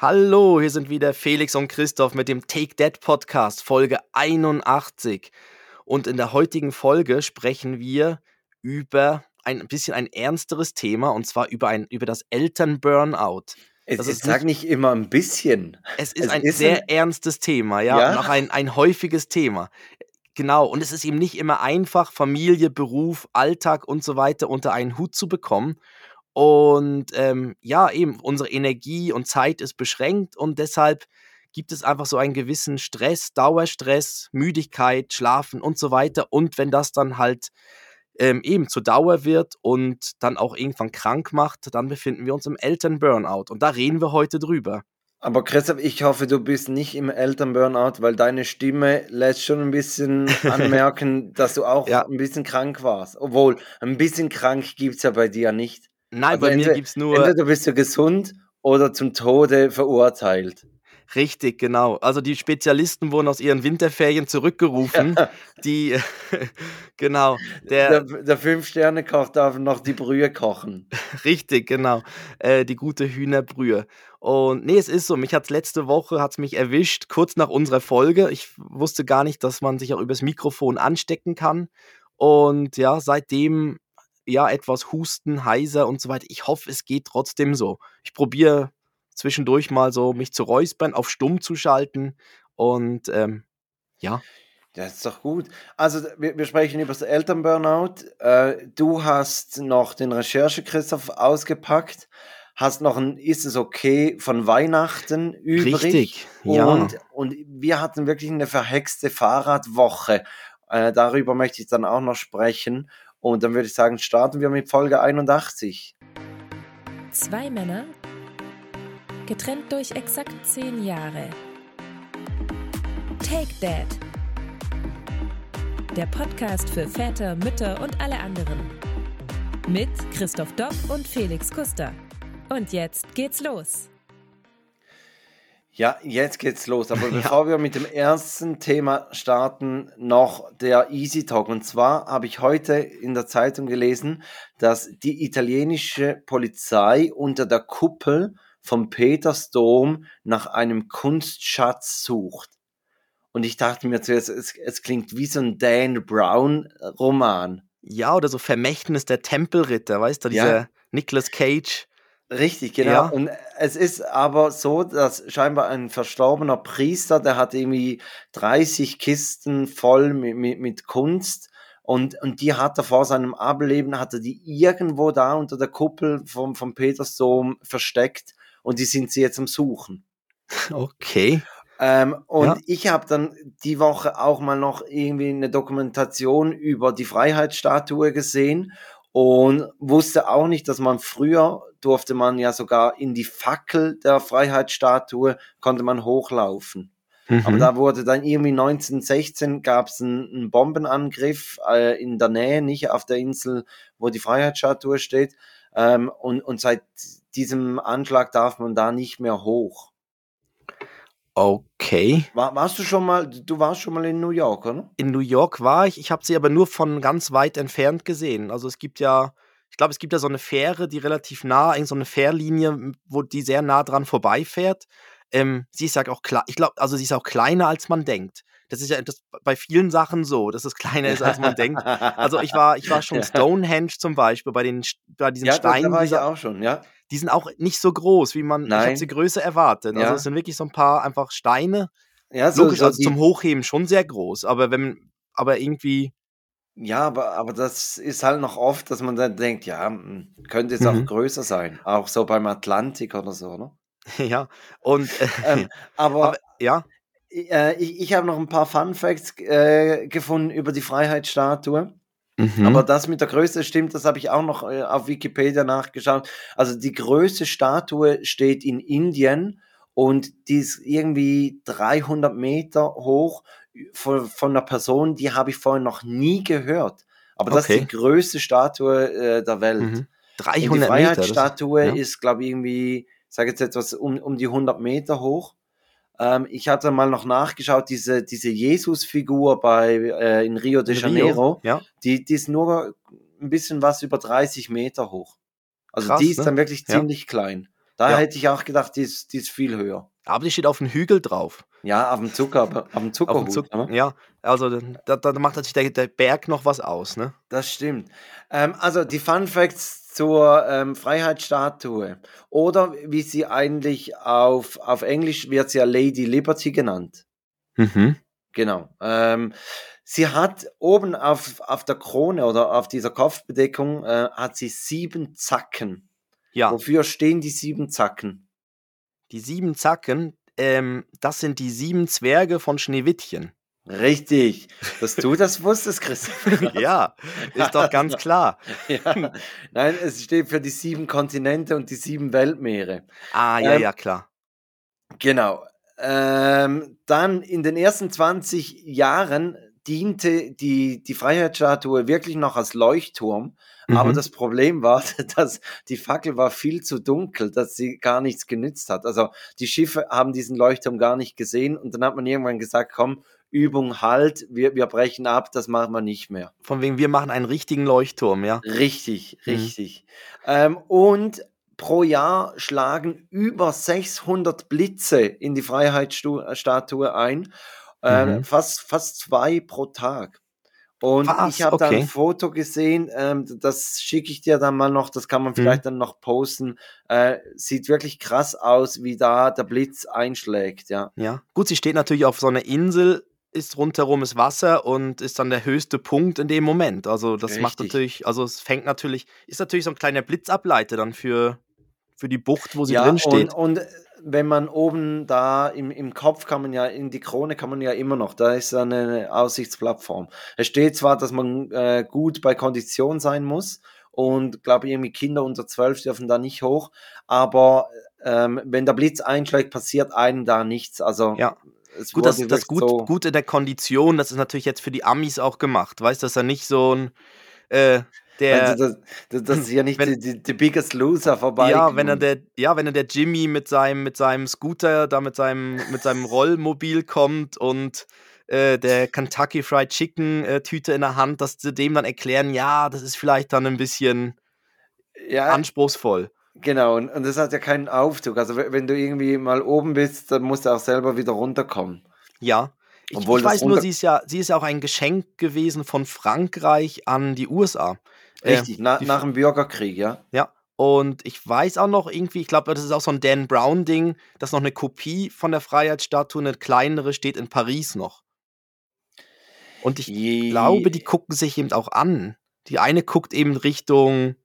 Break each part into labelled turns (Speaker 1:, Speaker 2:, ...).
Speaker 1: Hallo, hier sind wieder Felix und Christoph mit dem Take That Podcast, Folge 81. Und in der heutigen Folge sprechen wir über ein bisschen ein ernsteres Thema und zwar über, ein, über das Elternburnout.
Speaker 2: Es,
Speaker 1: ist
Speaker 2: sag nicht immer ein bisschen.
Speaker 1: Es ist
Speaker 2: Es
Speaker 1: ein
Speaker 2: ist
Speaker 1: sehr
Speaker 2: ein-
Speaker 1: ernstes Thema, ja,
Speaker 2: Ja?
Speaker 1: und auch ein, ein häufiges Thema. Genau, und es ist eben nicht immer einfach, Familie, Beruf, Alltag und so weiter unter einen Hut zu bekommen. Und ähm, ja, eben, unsere Energie und Zeit ist beschränkt und deshalb gibt es einfach so einen gewissen Stress, Dauerstress, Müdigkeit, Schlafen und so weiter. Und wenn das dann halt ähm, eben zur Dauer wird und dann auch irgendwann krank macht, dann befinden wir uns im Elternburnout. Und da reden wir heute drüber.
Speaker 2: Aber Christoph, ich hoffe, du bist nicht im Elternburnout, weil deine Stimme lässt schon ein bisschen anmerken, dass du auch
Speaker 1: Ja.
Speaker 2: ein bisschen krank warst. Obwohl, ein bisschen krank gibt es ja bei dir nicht.
Speaker 1: Nein,
Speaker 2: Also
Speaker 1: bei mir
Speaker 2: entweder-
Speaker 1: gibt es nur.
Speaker 2: Entweder bist du gesund oder zum Tode verurteilt.
Speaker 1: Richtig, genau. Also die Spezialisten wurden aus ihren Winterferien zurückgerufen. Die, genau,
Speaker 2: Der,
Speaker 1: der,
Speaker 2: der Fünf-Sterne-Koch darf noch die Brühe kochen.
Speaker 1: richtig, genau, äh, die gute Hühnerbrühe. Und nee, es ist so, mich hat's letzte Woche, hat's mich erwischt, kurz nach unserer Folge. Ich wusste gar nicht, dass man sich auch übers Mikrofon anstecken kann. Und ja, seitdem, ja, etwas Husten, heiser und so weiter. Ich hoffe, es geht trotzdem so. Ich probiere zwischendurch mal so, mich zu räuspern, auf stumm zu schalten. Und ähm, ja.
Speaker 2: Das ist doch gut. Also, wir, wir sprechen über das Elternburnout. Äh, du hast noch den Recherche, Christoph, ausgepackt. Hast noch ein Ist es okay von Weihnachten übrig.
Speaker 1: Richtig, ja.
Speaker 2: Und, und wir hatten wirklich eine verhexte Fahrradwoche. Äh, darüber möchte ich dann auch noch sprechen. Und dann würde ich sagen, starten wir mit Folge 81.
Speaker 3: Zwei Männer, getrennt durch exakt zehn Jahre. Take Dad. Der Podcast für Väter, Mütter und alle anderen. Mit Christoph Dopp und Felix Kuster. Und jetzt geht's los.
Speaker 2: Ja, jetzt geht's los. Aber bevor wir mit dem ersten Thema starten, noch der Easy Talk. Und zwar habe ich heute in der Zeitung gelesen, dass die italienische Polizei unter der Kuppel vom Petersdom nach einem Kunstschatz sucht. Und ich dachte mir zuerst, es, es klingt wie so ein Dan Brown Roman.
Speaker 1: Ja, oder so Vermächtnis der Tempelritter, weißt du,
Speaker 2: Ja.
Speaker 1: dieser Nicolas Cage.
Speaker 2: Richtig, genau.
Speaker 1: Ja.
Speaker 2: Und es ist aber so, dass scheinbar ein verstorbener Priester, der hat irgendwie 30 Kisten voll mit, mit, mit Kunst und, und die hat er vor seinem Ableben, hat er die irgendwo da unter der Kuppel vom, vom Petersdom versteckt und die sind sie jetzt am Suchen.
Speaker 1: Okay.
Speaker 2: Ähm, und
Speaker 1: Ja.
Speaker 2: ich habe dann die Woche auch mal noch irgendwie eine Dokumentation über die Freiheitsstatue gesehen und wusste auch nicht, dass man früher durfte man ja sogar in die Fackel der Freiheitsstatue konnte man hochlaufen. Aber
Speaker 1: Mhm.
Speaker 2: da wurde dann irgendwie 1916 gab es einen, einen Bombenangriff äh, in der Nähe, nicht auf der Insel, wo die Freiheitsstatue steht. Ähm, und, und seit diesem Anschlag darf man da nicht mehr hoch.
Speaker 1: Okay.
Speaker 2: War, warst du schon mal, du warst schon mal in New York, oder?
Speaker 1: In New York war ich, ich habe sie aber nur von ganz weit entfernt gesehen. Also es gibt ja, ich glaube, es gibt ja so eine Fähre, die relativ nah, so eine Fährlinie, wo die sehr nah dran vorbeifährt. Ähm, sie ist ja auch klar, ich glaube, also sie ist auch kleiner als man denkt. Das ist ja das bei vielen Sachen so, dass es kleiner ist als man denkt. Also ich war, ich war schon
Speaker 2: Ja.
Speaker 1: Stonehenge zum Beispiel bei den, bei diesen
Speaker 2: Ja, da, da
Speaker 1: Steinen,
Speaker 2: war ich
Speaker 1: dieser,
Speaker 2: auch schon, ja.
Speaker 1: Die sind auch nicht so groß, wie man, ich
Speaker 2: Nein.
Speaker 1: sie größer erwartet. Also
Speaker 2: Ja.
Speaker 1: es sind wirklich so ein paar einfach Steine.
Speaker 2: Ja, so,
Speaker 1: Logisch,
Speaker 2: so
Speaker 1: also zum Hochheben schon sehr groß, aber wenn, aber irgendwie,
Speaker 2: ja, aber, aber das ist halt noch oft, dass man dann denkt, ja, hm, könnte jetzt auch
Speaker 1: Mhm.
Speaker 2: größer sein. Auch so beim Atlantik oder so, ne?
Speaker 1: ja, und äh,
Speaker 2: Ähm, aber
Speaker 1: aber ja,
Speaker 2: äh, ich, ich habe noch ein paar Fun Facts äh, gefunden über die Freiheitsstatue.
Speaker 1: Mhm.
Speaker 2: Aber das mit der Größe stimmt, das habe ich auch noch äh, auf Wikipedia nachgeschaut. Also die größte Statue steht in Indien und die ist irgendwie 300 Meter hoch von, von einer Person, die habe ich vorhin noch nie gehört. Aber das ist
Speaker 1: Okay.
Speaker 2: die größte Statue äh, der Welt.
Speaker 1: mhm.
Speaker 2: Und die
Speaker 1: 300 Meter. Das,
Speaker 2: Freiheitsstatue
Speaker 1: ja.
Speaker 2: ist, glaube ich, irgendwie, ich sage jetzt etwas um, um die 100 Meter hoch. Ähm, ich hatte mal noch nachgeschaut, diese, diese Jesus-Figur bei, äh, in Rio de Janeiro,
Speaker 1: Rio, ja,
Speaker 2: die, die ist nur ein bisschen was über 30 Meter hoch. Also
Speaker 1: Krass,
Speaker 2: die ist
Speaker 1: ne?
Speaker 2: dann wirklich
Speaker 1: Ja.
Speaker 2: ziemlich klein. Da
Speaker 1: Ja.
Speaker 2: hätte ich auch gedacht, die ist, die ist viel höher.
Speaker 1: Aber die steht auf dem Hügel drauf.
Speaker 2: Ja, auf dem Zucker, auf dem
Speaker 1: Auf dem
Speaker 2: Zuckerhut.
Speaker 1: Zuck
Speaker 2: oder?
Speaker 1: ja, also da, da macht natürlich der, der Berg noch was aus, ne?
Speaker 2: Das stimmt. Ähm, also die Fun Facts zur ähm, Freiheitsstatue. Oder wie sie eigentlich auf, auf Englisch wird sie ja Lady Liberty genannt.
Speaker 1: Mhm.
Speaker 2: Genau. Ähm, sie hat oben auf, auf der Krone oder auf dieser Kopfbedeckung äh, hat sie sieben Zacken.
Speaker 1: Ja,
Speaker 2: Wofür stehen die sieben Zacken?
Speaker 1: die sieben Zacken, ähm, das sind die sieben Zwerge von Schneewittchen.
Speaker 2: Richtig, dass du das wusstest, Christoph.
Speaker 1: ja, ist doch ganz klar.
Speaker 2: ja. Nein, es steht für die sieben Kontinente und die sieben Weltmeere.
Speaker 1: Ah, ja,
Speaker 2: Ähm,
Speaker 1: ja, klar.
Speaker 2: Genau. Ähm, dann in den ersten 20 Jahren diente die, die Freiheitsstatue wirklich noch als Leuchtturm. Aber
Speaker 1: Mhm.
Speaker 2: das Problem war, dass die Fackel war viel zu dunkel, dass sie gar nichts genützt hat. Also die Schiffe haben diesen Leuchtturm gar nicht gesehen und dann hat man irgendwann gesagt, komm, Übung halt, wir, wir brechen ab, das machen wir nicht mehr.
Speaker 1: Von wegen, wir machen einen richtigen Leuchtturm, ja.
Speaker 2: Richtig,
Speaker 1: Mhm.
Speaker 2: richtig. Ähm, und pro Jahr schlagen über 600 Blitze in die Freiheitsstatue ein. Äh,
Speaker 1: Mhm.
Speaker 2: fast, fast zwei pro Tag. Und
Speaker 1: Was?
Speaker 2: ich habe da
Speaker 1: Okay.
Speaker 2: ein Foto gesehen, ähm, das schicke ich dir dann mal noch, das kann man
Speaker 1: Mhm.
Speaker 2: vielleicht dann noch posten. Äh, sieht wirklich krass aus, wie da der Blitz einschlägt, ja.
Speaker 1: Ja. Gut, sie steht natürlich auf so einer Insel, ist rundherum ist Wasser und ist dann der höchste Punkt in dem Moment. Also das macht
Speaker 2: Richtig.
Speaker 1: natürlich, also es fängt natürlich, ist natürlich so ein kleiner Blitzableiter dann für, für die Bucht, wo sie
Speaker 2: Ja,
Speaker 1: drin
Speaker 2: und,
Speaker 1: steht.
Speaker 2: und wenn man oben da im, im Kopf kann man ja, in die Krone kann man ja immer noch, da ist eine Aussichtsplattform. Es steht zwar, dass man äh, gut bei Kondition sein muss und glaube irgendwie Kinder unter 12 dürfen da nicht hoch, aber ähm, wenn der Blitz einschlägt, passiert einem da nichts. Also
Speaker 1: Ja.
Speaker 2: Es
Speaker 1: Gut, das, das gut,
Speaker 2: so-
Speaker 1: gut in der Kondition, das ist natürlich jetzt für die Amis auch gemacht. Weißt du, dass er nicht so ein, äh, der,
Speaker 2: also das, das, ist ja nicht
Speaker 1: wenn-
Speaker 2: die Biggest Loser vorbei.
Speaker 1: Ja, wenn er der, ja, wenn er der Jimmy mit seinem, mit seinem Scooter, da mit seinem, mit seinem Rollmobil kommt und äh, der Kentucky Fried Chicken äh, Tüte in der Hand, dass sie dem dann erklären, ja, das ist vielleicht dann ein bisschen
Speaker 2: ja,
Speaker 1: anspruchsvoll.
Speaker 2: Genau, und, und das hat ja keinen Aufzug. Also wenn du irgendwie mal oben bist, dann musst du auch selber wieder runterkommen.
Speaker 1: Ja. Ich,
Speaker 2: Obwohl
Speaker 1: ich
Speaker 2: das
Speaker 1: weiß nur, sie ist ja, sie ist ja auch ein Geschenk gewesen von Frankreich an die USA. Äh,
Speaker 2: Richtig, na,
Speaker 1: die-
Speaker 2: nach dem Bürgerkrieg, ja.
Speaker 1: Ja. Und ich weiß auch noch irgendwie, ich glaube, das ist auch so ein Dan Brown-Ding, dass noch eine Kopie von der Freiheitsstatue, eine kleinere, steht in Paris noch. Und ich
Speaker 2: Je-
Speaker 1: glaube, die gucken sich eben auch an. Die eine guckt eben Richtung,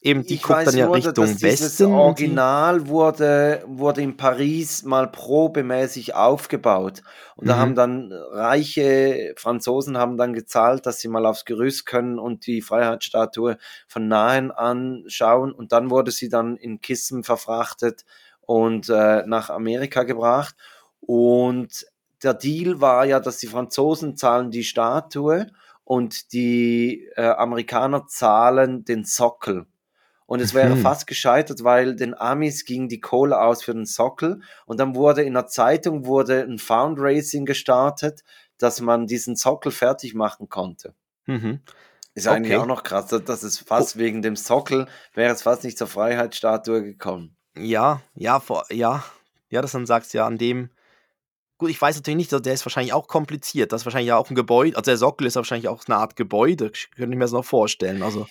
Speaker 1: eben die
Speaker 2: ich
Speaker 1: guckt dann ja
Speaker 2: nur,
Speaker 1: Richtung Westen. die-
Speaker 2: Original wurde, wurde in Paris mal probemäßig aufgebaut. Und da
Speaker 1: Mhm.
Speaker 2: haben dann reiche Franzosen haben dann gezahlt, dass sie mal aufs Gerüst können und die Freiheitsstatue von nahen anschauen. Und dann wurde sie dann in Kissen verfrachtet und äh, nach Amerika gebracht. Und der Deal war ja, dass die Franzosen zahlen die Statue und die äh, Amerikaner zahlen den Sockel. Und es wäre
Speaker 1: Mhm.
Speaker 2: fast gescheitert, weil den Amis ging die Kohle aus für den Sockel. Und dann wurde in der Zeitung wurde ein Fundraising gestartet, dass man diesen Sockel fertig machen konnte.
Speaker 1: Mhm.
Speaker 2: Ist eigentlich
Speaker 1: Okay.
Speaker 2: auch noch krass, dass- es fast wegen dem Sockel wäre es fast nicht zur Freiheitsstatue gekommen.
Speaker 1: Ja, ja, vor, ja, ja, dass du dann sagst, ja, an dem. Gut, ich weiß natürlich nicht, der ist wahrscheinlich auch kompliziert. Das ist wahrscheinlich auch ein Gebäude. Also der Sockel ist wahrscheinlich auch eine Art Gebäude. Ich könnte mir das noch vorstellen. Also,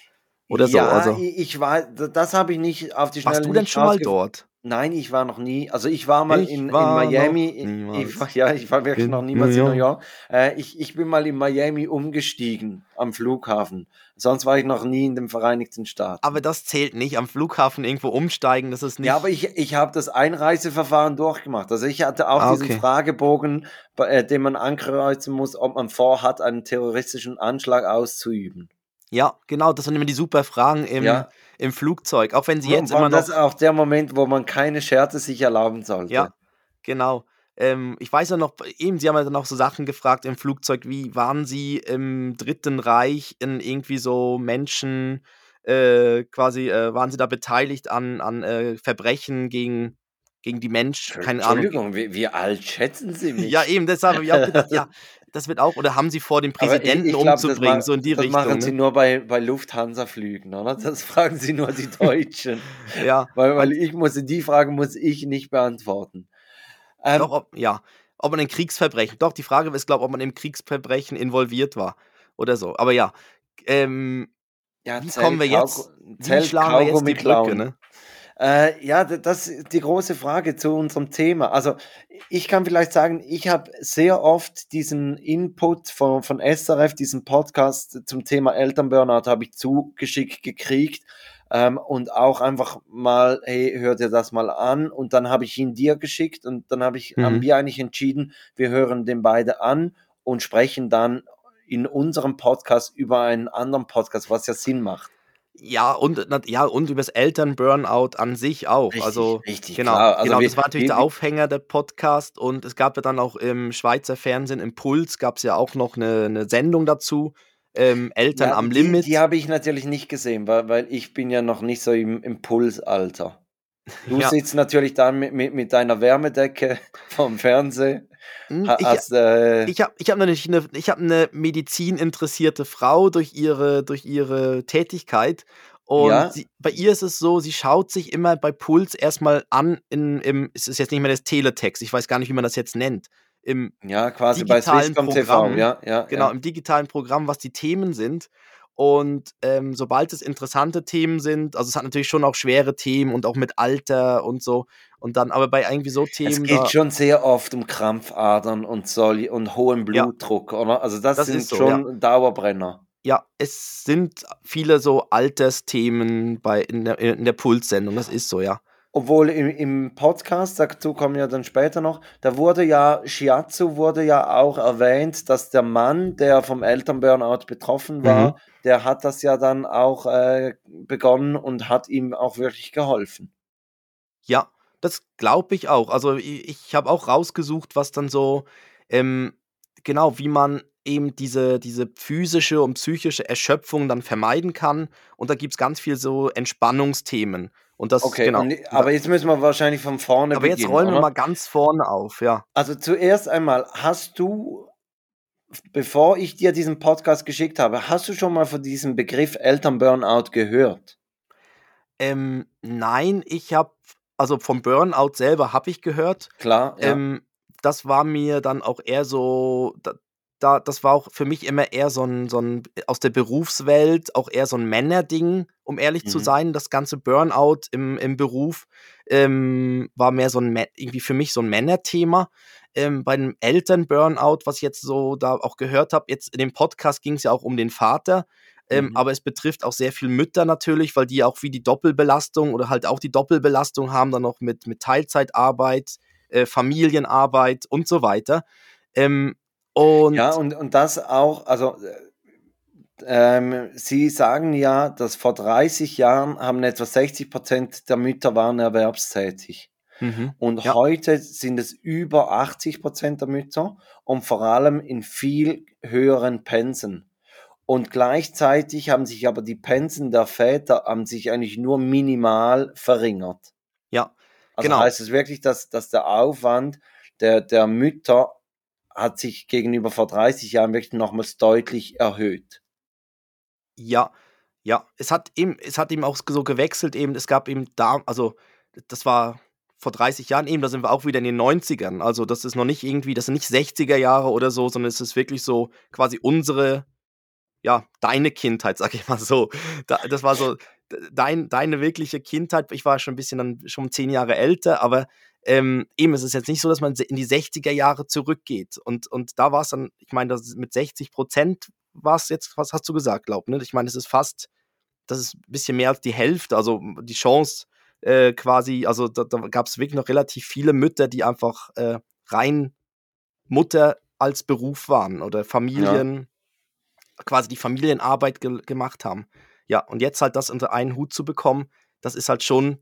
Speaker 1: oder so.
Speaker 2: ja,
Speaker 1: Also,
Speaker 2: ich, ich weiß, das habe ich nicht auf die Schnelle
Speaker 1: warst du denn schon mal dort?
Speaker 2: Nein, ich war noch nie. Also ich war mal
Speaker 1: Ich
Speaker 2: in, in
Speaker 1: war noch
Speaker 2: Miami. Ich,
Speaker 1: niemals
Speaker 2: war, ja, ich war wirklich
Speaker 1: in
Speaker 2: noch niemals in
Speaker 1: New
Speaker 2: New York. Äh, ich, ich bin mal in Miami umgestiegen am Flughafen. Sonst war ich noch nie in den Vereinigten Staaten.
Speaker 1: Aber das zählt nicht. Am Flughafen irgendwo umsteigen, das ist nicht.
Speaker 2: ja, aber ich, ich habe das Einreiseverfahren durchgemacht. Also ich hatte auch
Speaker 1: Ah,
Speaker 2: diesen
Speaker 1: okay.
Speaker 2: Fragebogen, bei, äh, den man ankreuzen muss, ob man vorhat, einen terroristischen Anschlag auszuüben.
Speaker 1: Ja, genau, das sind immer die super Fragen im,
Speaker 2: Ja.
Speaker 1: im Flugzeug. Auch wenn sie jetzt immer noch.
Speaker 2: das ist auch der Moment, wo man keine Scherze sich erlauben sollte.
Speaker 1: Ja, genau. Ähm, ich weiß ja noch, eben, Sie haben ja dann auch so Sachen gefragt im Flugzeug, wie waren Sie im Dritten Reich in irgendwie so Menschen, äh, quasi, äh, waren Sie da beteiligt an, an äh, Verbrechen gegen, gegen die Menschen, keine Ahnung.
Speaker 2: Entschuldigung, wie, wie alt schätzen Sie mich?
Speaker 1: Ja, eben, deshalb habe ich auch gedacht, ja, das wird auch, oder haben sie vor, den Präsidenten ich, ich glaub, umzubringen,
Speaker 2: ma
Speaker 1: so in die
Speaker 2: das
Speaker 1: Richtung.
Speaker 2: Das machen sie
Speaker 1: ne?
Speaker 2: nur bei, bei Lufthansa-Flügen, oder? Das fragen sie nur die Deutschen.
Speaker 1: ja.
Speaker 2: Weil, weil ich muss, die Frage muss ich nicht beantworten.
Speaker 1: Ähm, Doch, ob, ja, ob man in Kriegsverbrechen, doch, die Frage ist, glaube ich, ob man im Kriegsverbrechen involviert war oder so. Aber ja, ähm, ja wie kommen wir jetzt, wie schlagen wir jetzt die Brücke, ne?
Speaker 2: Äh, ja, das ist die große Frage zu unserem Thema. Also ich kann vielleicht sagen, ich habe sehr oft diesen Input von, von SRF, diesen Podcast zum Thema Elternburnout, habe ich zugeschickt gekriegt ähm, und auch einfach mal, hey, hör dir das mal an und dann habe ich ihn dir geschickt und dann habe ich, mhm. haben wir eigentlich entschieden, wir hören den beide an und sprechen dann in unserem Podcast über einen anderen Podcast, was ja Sinn macht.
Speaker 1: Ja, und, ja, und übers Elternburnout an sich auch.
Speaker 2: Richtig,
Speaker 1: also,
Speaker 2: richtig,
Speaker 1: genau,
Speaker 2: klar.
Speaker 1: Also genau, das war natürlich wie, der Aufhänger der Podcast und es gab ja dann auch im Schweizer Fernsehen Impuls, gab es ja auch noch eine, eine Sendung dazu. Ähm, Eltern ja, am
Speaker 2: die,
Speaker 1: Limit.
Speaker 2: Die habe ich natürlich nicht gesehen, weil, weil ich bin ja noch nicht so im Impulsalter. Du ja. sitzt natürlich da mit, mit, mit deiner Wärmedecke vom Fernsehen.
Speaker 1: Hm, ich, äh, ich habe ich hab natürlich eine, ich hab eine medizininteressierte Frau durch ihre, durch ihre Tätigkeit. Und ja? sie, bei ihr ist es so, sie schaut sich immer bei Puls erstmal an, in, im, es ist jetzt nicht mehr das Teletext, ich weiß gar nicht, wie man das jetzt nennt. Im
Speaker 2: ja, quasi bei Swisscom TV, ja, ja.
Speaker 1: Genau,
Speaker 2: ja.
Speaker 1: im digitalen Programm, was die Themen sind. Und ähm, sobald es interessante Themen sind, also es hat natürlich schon auch schwere Themen und auch mit Alter und so. Und dann, aber bei irgendwie so Themen. Es
Speaker 2: geht schon sehr oft um Krampfadern und so und hohen Blutdruck, ja. oder? Also das, das sind so, schon ja. Dauerbrenner.
Speaker 1: Ja, es sind viele so Altersthemen bei in der, in der Pulssendung, das ist so, ja.
Speaker 2: Obwohl im, im Podcast, dazu kommen wir dann später noch, da wurde ja, Shiatsu wurde ja auch erwähnt, dass der Mann, der vom Elternburnout betroffen war, mhm. der hat das ja dann auch äh, begonnen und hat ihm auch wirklich geholfen.
Speaker 1: Ja, das glaube ich auch. Also ich, ich habe auch rausgesucht, was dann so, ähm, genau, wie man eben diese, diese physische und psychische Erschöpfung dann vermeiden kann. Und da gibt es ganz viel so Entspannungsthemen. Und das,
Speaker 2: okay,
Speaker 1: genau.
Speaker 2: Und, aber jetzt müssen wir wahrscheinlich von vorne
Speaker 1: aber beginnen. Aber jetzt rollen wir mal ganz vorne auf, ja.
Speaker 2: Also zuerst einmal, hast du, bevor ich dir diesen Podcast geschickt habe, hast du schon mal von diesem Begriff Elternburnout gehört?
Speaker 1: Ähm, nein, ich habe, also vom Burnout selber habe ich gehört.
Speaker 2: Klar,
Speaker 1: ja. Ähm, das war mir dann auch eher so, da, das war auch für mich immer eher so ein, so ein aus der Berufswelt, auch eher so ein Männerding, um ehrlich mhm. zu sein. Das ganze Burnout im, im Beruf ähm, war mehr so ein, irgendwie für mich so ein Männerthema. Ähm, bei einem Eltern-Burnout, was ich jetzt so da auch gehört habe, jetzt in dem Podcast ging es ja auch um den Vater. Ähm, mhm. Aber es betrifft auch sehr viel Mütter natürlich, weil die auch wie die Doppelbelastung oder halt auch die Doppelbelastung haben, dann noch mit, mit Teilzeitarbeit, äh, Familienarbeit und so weiter. Ähm, und
Speaker 2: ja, und, und das auch, also ähm, Sie sagen ja, dass vor 30 Jahren haben etwa 60 Prozent der Mütter waren erwerbstätig. Mhm. Und ja. heute sind es über 80 Prozent der Mütter und vor allem in viel höheren Pensen. Und gleichzeitig haben sich aber die Pensen der Väter haben sich eigentlich nur minimal verringert.
Speaker 1: Ja,
Speaker 2: also genau. heißt es wirklich, dass, dass der Aufwand der, der Mütter hat sich gegenüber vor 30 Jahren wirklich nochmals deutlich erhöht.
Speaker 1: Ja, ja, es hat ihm, es hat ihm auch so gewechselt eben, es gab eben da, also das war vor 30 Jahren eben, da sind wir auch wieder in den 90ern, also das ist noch nicht irgendwie, das sind nicht 60er Jahre oder so, sondern es ist wirklich so quasi unsere, ja, deine Kindheit, sag ich mal so. das war so dein, deine wirkliche Kindheit, ich war schon ein bisschen dann schon zehn Jahre älter, aber ähm, eben, es ist jetzt nicht so, dass man in die 60er Jahre zurückgeht. Und, und da war es dann, ich meine, mit 60 Prozent war es jetzt, was hast du gesagt, glaub, ne? Ich meine, es ist fast, das ist ein bisschen mehr als die Hälfte, also die Chance äh, quasi, also da, da gab es wirklich noch relativ viele Mütter, die einfach äh, rein Mutter als Beruf waren oder Familien, ja. quasi die Familienarbeit ge gemacht haben. Ja, und jetzt halt das unter einen Hut zu bekommen, das ist halt schon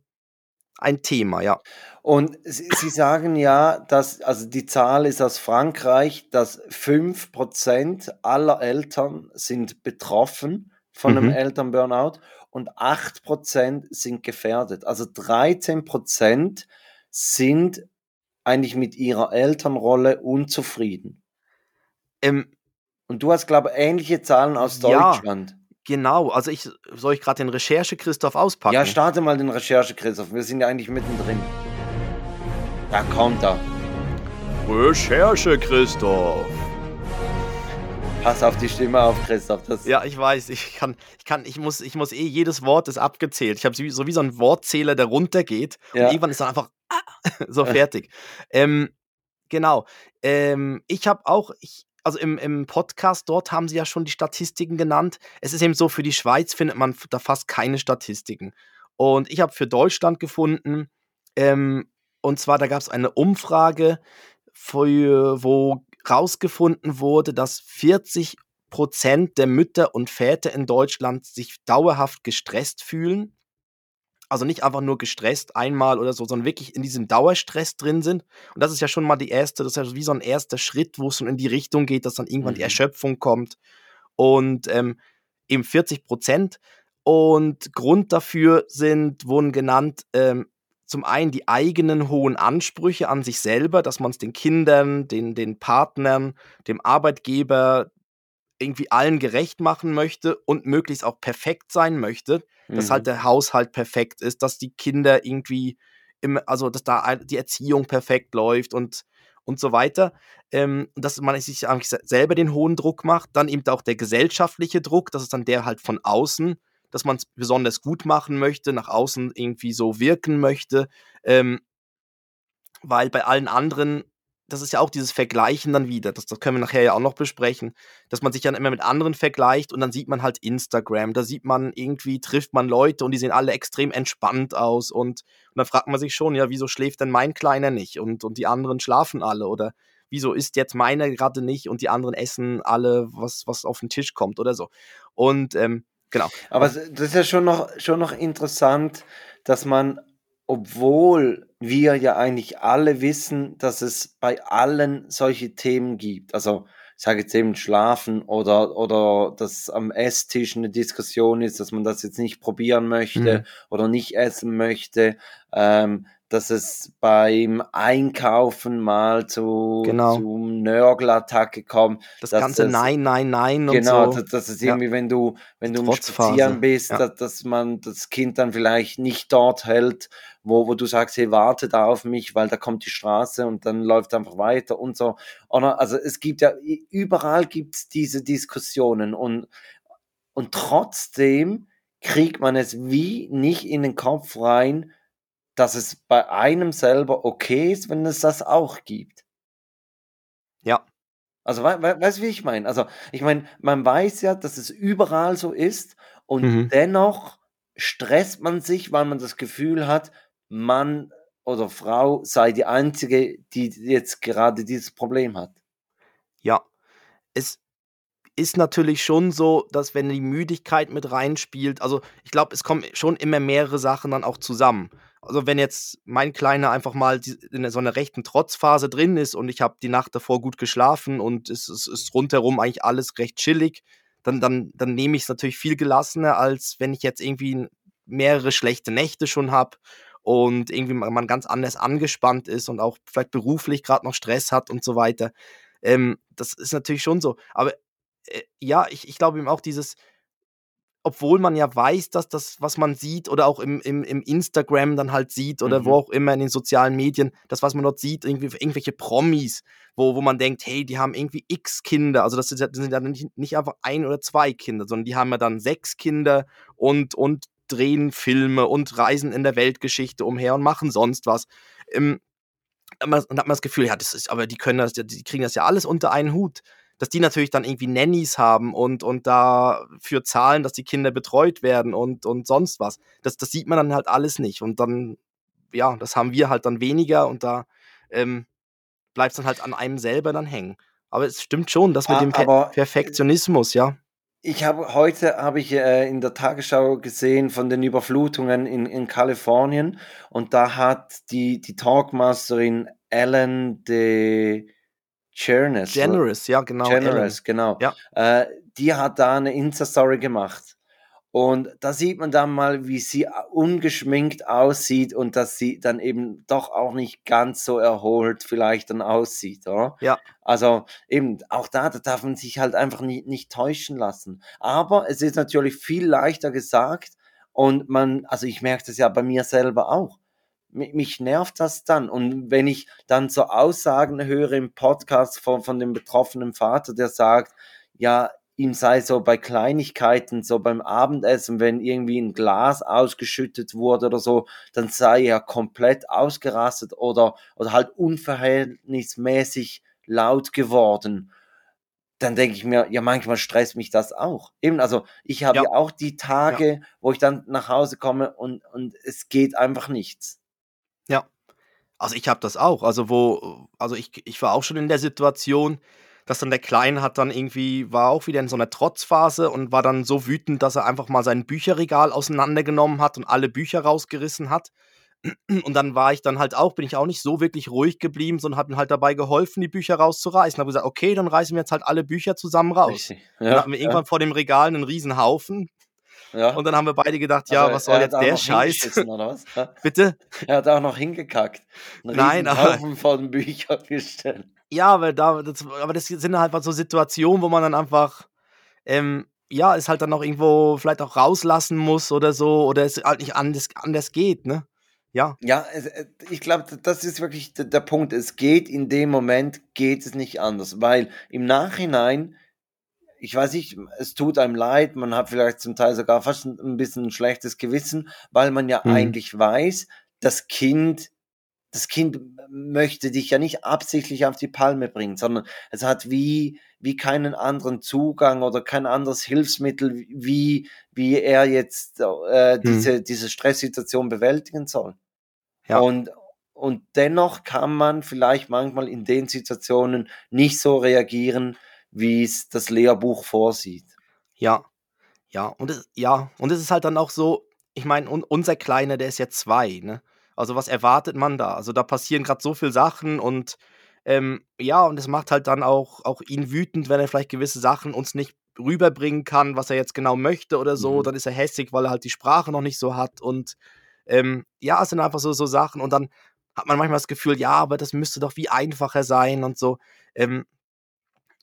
Speaker 1: ein Thema, ja.
Speaker 2: Und Sie, Sie sagen ja, dass, also die Zahl ist aus Frankreich, dass 5% aller Eltern sind betroffen von mhm. einem Elternburnout und 8% sind gefährdet. Also 13% sind eigentlich mit ihrer Elternrolle unzufrieden.
Speaker 1: Ähm,
Speaker 2: Und du hast, glaube ich, ähnliche Zahlen aus
Speaker 1: Ja. Genau, also ich soll ich gerade den Recherche Christoph auspacken?
Speaker 2: Ja, starte mal den Recherche, Christoph. Wir sind ja eigentlich mittendrin. Da kommt er.
Speaker 1: Recherche Christoph.
Speaker 2: Pass auf die Stimme auf, Christoph. Das,
Speaker 1: Ja, ich weiß, ich kann, ich kann, ich muss, ich muss eh jedes Wort ist abgezählt. Ich habe so wie so ein Wortzähler, der runtergeht
Speaker 2: Ja.
Speaker 1: und irgendwann ist dann einfach ah, so fertig. ähm, genau. Ähm, ich habe auch, ich, also im, im Podcast dort haben sie ja schon die Statistiken genannt. Es ist eben so, für die Schweiz findet man da fast keine Statistiken. Und ich habe für Deutschland gefunden, ähm, und zwar da gab es eine Umfrage, für, wo rausgefunden wurde, dass 40 Prozent der Mütter und Väter in Deutschland sich dauerhaft gestresst fühlen. Also nicht einfach nur gestresst einmal oder so, sondern wirklich in diesem Dauerstress drin sind. Und das ist ja schon mal die erste, das ist ja wie so ein erster Schritt, wo es schon in die Richtung geht, dass dann irgendwann die
Speaker 2: Mhm.
Speaker 1: Erschöpfung kommt. Und ähm, eben 40 Prozent. Und Grund dafür sind, wurden genannt, ähm, zum einen die eigenen hohen Ansprüche an sich selber, dass man es den Kindern, den, den Partnern, dem Arbeitgeber irgendwie allen gerecht machen möchte und möglichst auch perfekt sein möchte, dass
Speaker 2: Mhm.
Speaker 1: halt der Haushalt perfekt ist, dass die Kinder irgendwie im, also dass da die Erziehung perfekt läuft und und so weiter, ähm, dass man sich eigentlich se- selber den hohen Druck macht, dann eben auch der gesellschaftliche Druck, das ist dann der halt von außen, dass man es besonders gut machen möchte, nach außen irgendwie so wirken möchte, ähm, weil bei allen anderen, das ist ja auch dieses Vergleichen dann wieder, das, das können wir nachher ja auch noch besprechen, dass man sich dann immer mit anderen vergleicht und dann sieht man halt Instagram, da sieht man irgendwie, trifft man Leute und die sehen alle extrem entspannt aus und, und dann fragt man sich schon, ja, wieso schläft denn mein Kleiner nicht und, und die anderen schlafen alle oder wieso isst jetzt meiner gerade nicht und die anderen essen alle, was, was auf den Tisch kommt oder so. Und ähm, genau.
Speaker 2: Aber das ist ja schon noch, schon noch interessant, dass man, obwohl wir ja eigentlich alle wissen, dass es bei allen solche Themen gibt, also ich sage jetzt eben Schlafen oder, oder dass am Esstisch eine Diskussion ist, dass man das jetzt nicht probieren möchte
Speaker 1: Mhm.
Speaker 2: oder nicht essen möchte, ähm, dass es beim Einkaufen mal zu,
Speaker 1: Genau.
Speaker 2: zu Nörgelattacke kommt.
Speaker 1: Das
Speaker 2: dass
Speaker 1: ganze
Speaker 2: es-
Speaker 1: Nein, Nein, Nein und
Speaker 2: Genau,
Speaker 1: so.
Speaker 2: das, das ist
Speaker 1: Ja.
Speaker 2: irgendwie, wenn du, wenn du Spazieren bist,
Speaker 1: ja.
Speaker 2: dass, dass man das Kind dann vielleicht nicht dort hält, wo, wo du sagst, hey, warte da auf mich, weil da kommt die Straße und dann läuft einfach weiter und so. Oder, also es gibt ja, überall gibt es diese Diskussionen und, und trotzdem kriegt man es wie nicht in den Kopf rein, dass es bei einem selber okay ist, wenn es das auch gibt. Also, wei wei weißt du, wie ich meine? Also, ich meine, man weiß ja, dass es überall so ist und
Speaker 1: Mhm.
Speaker 2: dennoch stresst man sich, weil man das Gefühl hat, Mann oder Frau sei die Einzige, die jetzt gerade dieses Problem hat.
Speaker 1: Ja, es ist natürlich schon so, dass wenn die Müdigkeit mit reinspielt, also ich glaube, es kommen schon immer mehrere Sachen dann auch zusammen. Also wenn jetzt mein Kleiner einfach mal in so einer rechten Trotzphase drin ist und ich habe die Nacht davor gut geschlafen und es, es ist rundherum eigentlich alles recht chillig, dann, dann, dann nehme ich es natürlich viel gelassener, als wenn ich jetzt irgendwie mehrere schlechte Nächte schon habe und irgendwie man man ganz anders angespannt ist und auch vielleicht beruflich gerade noch Stress hat und so weiter. Ähm, das ist natürlich schon so. Aber äh, ja, ich, ich glaube eben auch dieses, obwohl man ja weiß, dass das, was man sieht oder auch im, im, im Instagram dann halt sieht oder
Speaker 2: Mhm.
Speaker 1: wo auch immer in den sozialen Medien, das, was man dort sieht, irgendwie irgendwelche Promis, wo, wo man denkt, hey, die haben irgendwie x Kinder. Also das sind ja, das sind ja nicht, nicht einfach ein oder zwei Kinder, sondern die haben ja dann sechs Kinder und, und drehen Filme und reisen in der Weltgeschichte umher und machen sonst was. Ähm, dann hat man das Gefühl, ja, das ist, aber die können das, die kriegen das ja alles unter einen Hut. Dass die natürlich dann irgendwie Nannies haben und, und dafür zahlen, dass die Kinder betreut werden und, und sonst was. Das, das sieht man dann halt alles nicht. Und dann, ja, das haben wir halt dann weniger und da ähm, bleibt es dann halt an einem selber dann hängen. Aber es stimmt schon, das mit
Speaker 2: Ah,
Speaker 1: dem Per
Speaker 2: äh,
Speaker 1: Perfektionismus, ja.
Speaker 2: Ich habe heute habe ich äh, in der Tagesschau gesehen von den Überflutungen in, in Kalifornien und da hat die, die Talkmasterin Ellen DeGeneres,
Speaker 1: Generous, ja, genau. Ellen.
Speaker 2: Generous, genau.
Speaker 1: Ja.
Speaker 2: Äh, die hat da eine Insta-Story gemacht. Und da sieht man dann mal, wie sie ungeschminkt aussieht und dass sie dann eben doch auch nicht ganz so erholt vielleicht dann aussieht, oder?
Speaker 1: Ja.
Speaker 2: Also eben, auch da, da darf man sich halt einfach nicht, nicht täuschen lassen. Aber es ist natürlich viel leichter gesagt und man, also ich merke das ja bei mir selber auch. Mich, nervt das dann. Und wenn ich dann so Aussagen höre im Podcast von, von dem betroffenen Vater, der sagt, ja, ihm sei so bei Kleinigkeiten, so beim Abendessen, wenn irgendwie ein Glas ausgeschüttet wurde oder so, dann sei er komplett ausgerastet oder, oder halt unverhältnismäßig laut geworden. Dann denke ich mir, ja, manchmal stresst mich das auch. Eben, also ich habe ja auch die Tage, ja. wo ich dann nach Hause komme und, und es geht einfach nichts.
Speaker 1: Ja. Also ich habe das auch. Also wo, also ich, ich war auch schon in der Situation, dass dann der Kleine hat dann irgendwie, war auch wieder in so einer Trotzphase und war dann so wütend, dass er einfach mal sein Bücherregal auseinandergenommen hat und alle Bücher rausgerissen hat. Und dann war ich dann halt auch, bin ich auch nicht so wirklich ruhig geblieben, sondern habe ihm halt dabei geholfen, die Bücher rauszureißen. Habe gesagt, okay, dann reißen wir jetzt halt alle Bücher zusammen raus. Ja, dann hatten wir ja. irgendwann vor dem Regal einen riesen Haufen. Ja. Und dann haben wir beide gedacht, ja, also, was soll jetzt der Scheiß?
Speaker 2: Bitte? Er hat auch noch hingekackt.
Speaker 1: Einen Nein, aber. Haufen
Speaker 2: vor den Büchern gestellt.
Speaker 1: Ja, aber, da, das, aber das sind halt so Situationen, wo man dann einfach, ähm, ja, es halt dann noch irgendwo vielleicht auch rauslassen muss oder so, oder es halt nicht anders, anders geht, ne? Ja.
Speaker 2: Ja, äh, ich glaube, das ist wirklich der Punkt. Es geht in dem Moment, geht es nicht anders, weil im Nachhinein, ich weiß nicht, es tut einem leid, man hat vielleicht zum Teil sogar fast ein bisschen ein schlechtes Gewissen, weil man ja mhm. eigentlich weiß, das Kind das Kind möchte dich ja nicht absichtlich auf die Palme bringen, sondern es hat wie, wie keinen anderen Zugang oder kein anderes Hilfsmittel, wie, wie er jetzt äh, diese, hm. diese Stresssituation bewältigen soll. Ja. Und, und dennoch kann man vielleicht manchmal in den Situationen nicht so reagieren, wie es das Lehrbuch vorsieht.
Speaker 1: Ja, ja, und es, ja, und es ist halt dann auch so, ich meine, un, unser Kleiner, der ist ja zwei, ne? Also was erwartet man da? Also da passieren gerade so viele Sachen und ähm, ja, und es macht halt dann auch, auch ihn wütend, wenn er vielleicht gewisse Sachen uns nicht rüberbringen kann, was er jetzt genau möchte oder so. Mhm. Dann ist er hässig, weil er halt die Sprache noch nicht so hat. Und ähm, ja, es sind einfach so, so Sachen. Und dann hat man manchmal das Gefühl, ja, aber das müsste doch wie einfacher sein und so. Ähm,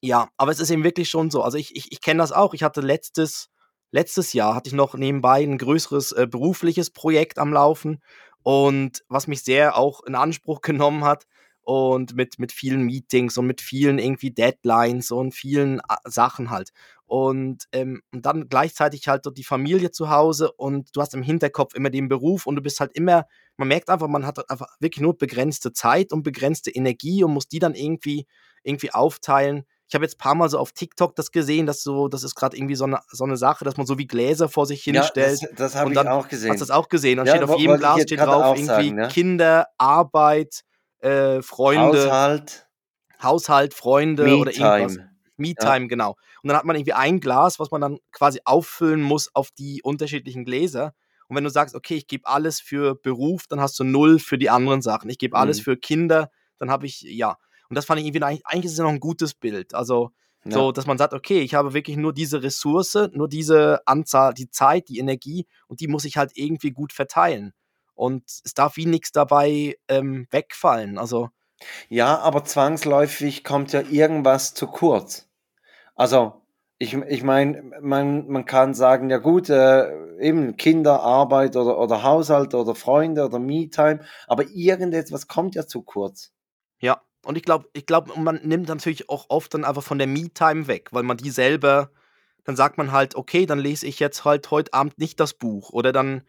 Speaker 1: ja, aber es ist eben wirklich schon so. Also ich, ich, ich kenne das auch. Ich hatte letztes, letztes Jahr hatte ich noch nebenbei ein größeres äh, berufliches Projekt am Laufen und was mich sehr auch in Anspruch genommen hat und mit, mit vielen Meetings und mit vielen irgendwie Deadlines und vielen äh, Sachen halt. Und, ähm, und dann gleichzeitig halt die Familie zu Hause und du hast im Hinterkopf immer den Beruf und du bist halt immer, man merkt einfach, man hat einfach wirklich nur begrenzte Zeit und begrenzte Energie und muss die dann irgendwie, irgendwie aufteilen ich habe jetzt ein paar Mal so auf TikTok das gesehen, dass so, das ist gerade irgendwie so eine, so eine Sache, dass man so wie Gläser vor sich hinstellt.
Speaker 2: Ja, das, das habe ich auch gesehen.
Speaker 1: Hast du das auch gesehen? Dann ja, steht auf jedem Glas steht drauf irgendwie sagen, ja? Kinder, Arbeit, äh, Freunde.
Speaker 2: Haushalt.
Speaker 1: Haushalt, Freunde Me oder irgendwas. Me-Time, ja. genau. Und dann hat man irgendwie ein Glas, was man dann quasi auffüllen muss auf die unterschiedlichen Gläser. Und wenn du sagst, okay, ich gebe alles für Beruf, dann hast du null für die anderen Sachen. Ich gebe alles mhm. für Kinder, dann habe ich, ja. Und das fand ich irgendwie, eigentlich, ist es ja noch ein gutes Bild. Also, ja. so, dass man sagt, okay, ich habe wirklich nur diese Ressource, nur diese Anzahl, die Zeit, die Energie und die muss ich halt irgendwie gut verteilen. Und es darf wie nichts dabei ähm, wegfallen. Also.
Speaker 2: Ja, aber zwangsläufig kommt ja irgendwas zu kurz. Also, ich, ich meine, man, man kann sagen, ja gut, äh, eben Kinderarbeit oder, oder Haushalt oder Freunde oder Me-Time, aber irgendetwas kommt ja zu kurz.
Speaker 1: Und ich glaube, ich glaube, man nimmt natürlich auch oft dann einfach von der Me-Time weg, weil man die selber, dann sagt man halt, okay, dann lese ich jetzt halt heute Abend nicht das Buch oder dann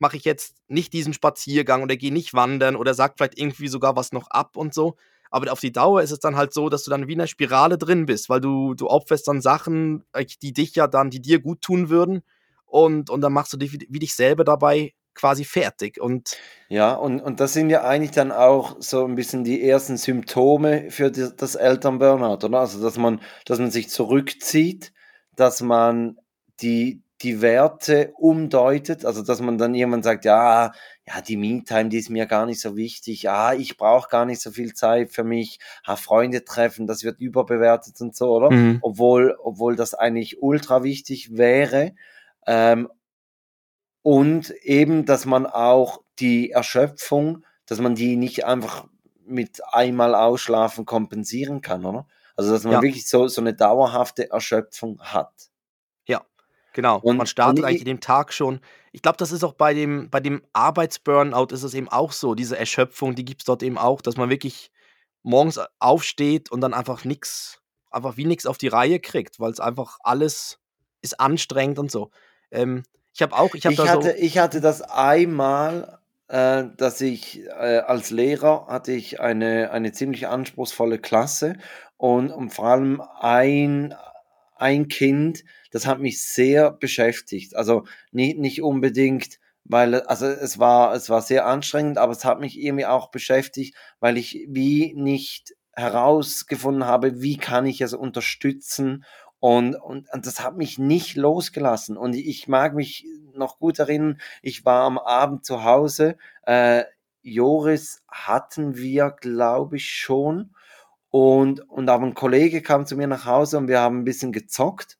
Speaker 1: mache ich jetzt nicht diesen Spaziergang oder gehe nicht wandern oder sag vielleicht irgendwie sogar was noch ab und so. Aber auf die Dauer ist es dann halt so, dass du dann wie in einer Spirale drin bist, weil du, du opferst dann Sachen, äh, die dich ja dann, die dir gut tun würden. Und, und dann machst du dich wie, wie dich selber dabei quasi fertig. Und
Speaker 2: ja, und, und das sind ja eigentlich dann auch so ein bisschen die ersten Symptome für die, das Elternburnout, oder? Also, dass man, dass man sich zurückzieht, dass man die, die Werte umdeutet, also dass man dann jemand sagt, ja, ja, die Me-Time, die ist mir gar nicht so wichtig, ja, ich brauche gar nicht so viel Zeit für mich, ja, Freunde treffen, das wird überbewertet und so, oder? Mhm. Obwohl, obwohl das eigentlich ultra wichtig wäre. Ähm, und eben, dass man auch die Erschöpfung, dass man die nicht einfach mit einmal ausschlafen kompensieren kann, oder? Also, dass man
Speaker 1: Ja.
Speaker 2: wirklich so, so eine dauerhafte Erschöpfung hat.
Speaker 1: Ja, genau.
Speaker 2: Und-
Speaker 1: Man startet
Speaker 2: und
Speaker 1: eigentlich dem Tag schon ich glaube, das ist auch bei dem bei dem Arbeitsburnout ist es eben auch so. Diese Erschöpfung, die gibt's dort eben auch, dass man wirklich morgens aufsteht und dann einfach nix einfach wie nix auf die Reihe kriegt, weil's einfach alles ist anstrengend und so. Ähm, ich habe auch ich habe
Speaker 2: Ich hatte,
Speaker 1: so
Speaker 2: ich hatte das einmal, äh, dass ich äh, als Lehrer hatte ich eine, eine ziemlich anspruchsvolle Klasse und, und vor allem ein, ein Kind, das hat mich sehr beschäftigt. Also nicht, nicht unbedingt, weil also es war, es war sehr anstrengend, aber es hat mich irgendwie auch beschäftigt, weil ich wie nicht herausgefunden habe, wie kann ich es unterstützen und, und, und das hat mich nicht losgelassen. Und ich mag mich noch gut erinnern, ich war am Abend zu Hause. Äh, Joris hatten wir, glaube ich, schon. Und, und aber ein Kollege kam zu mir nach Hause und wir haben ein bisschen gezockt.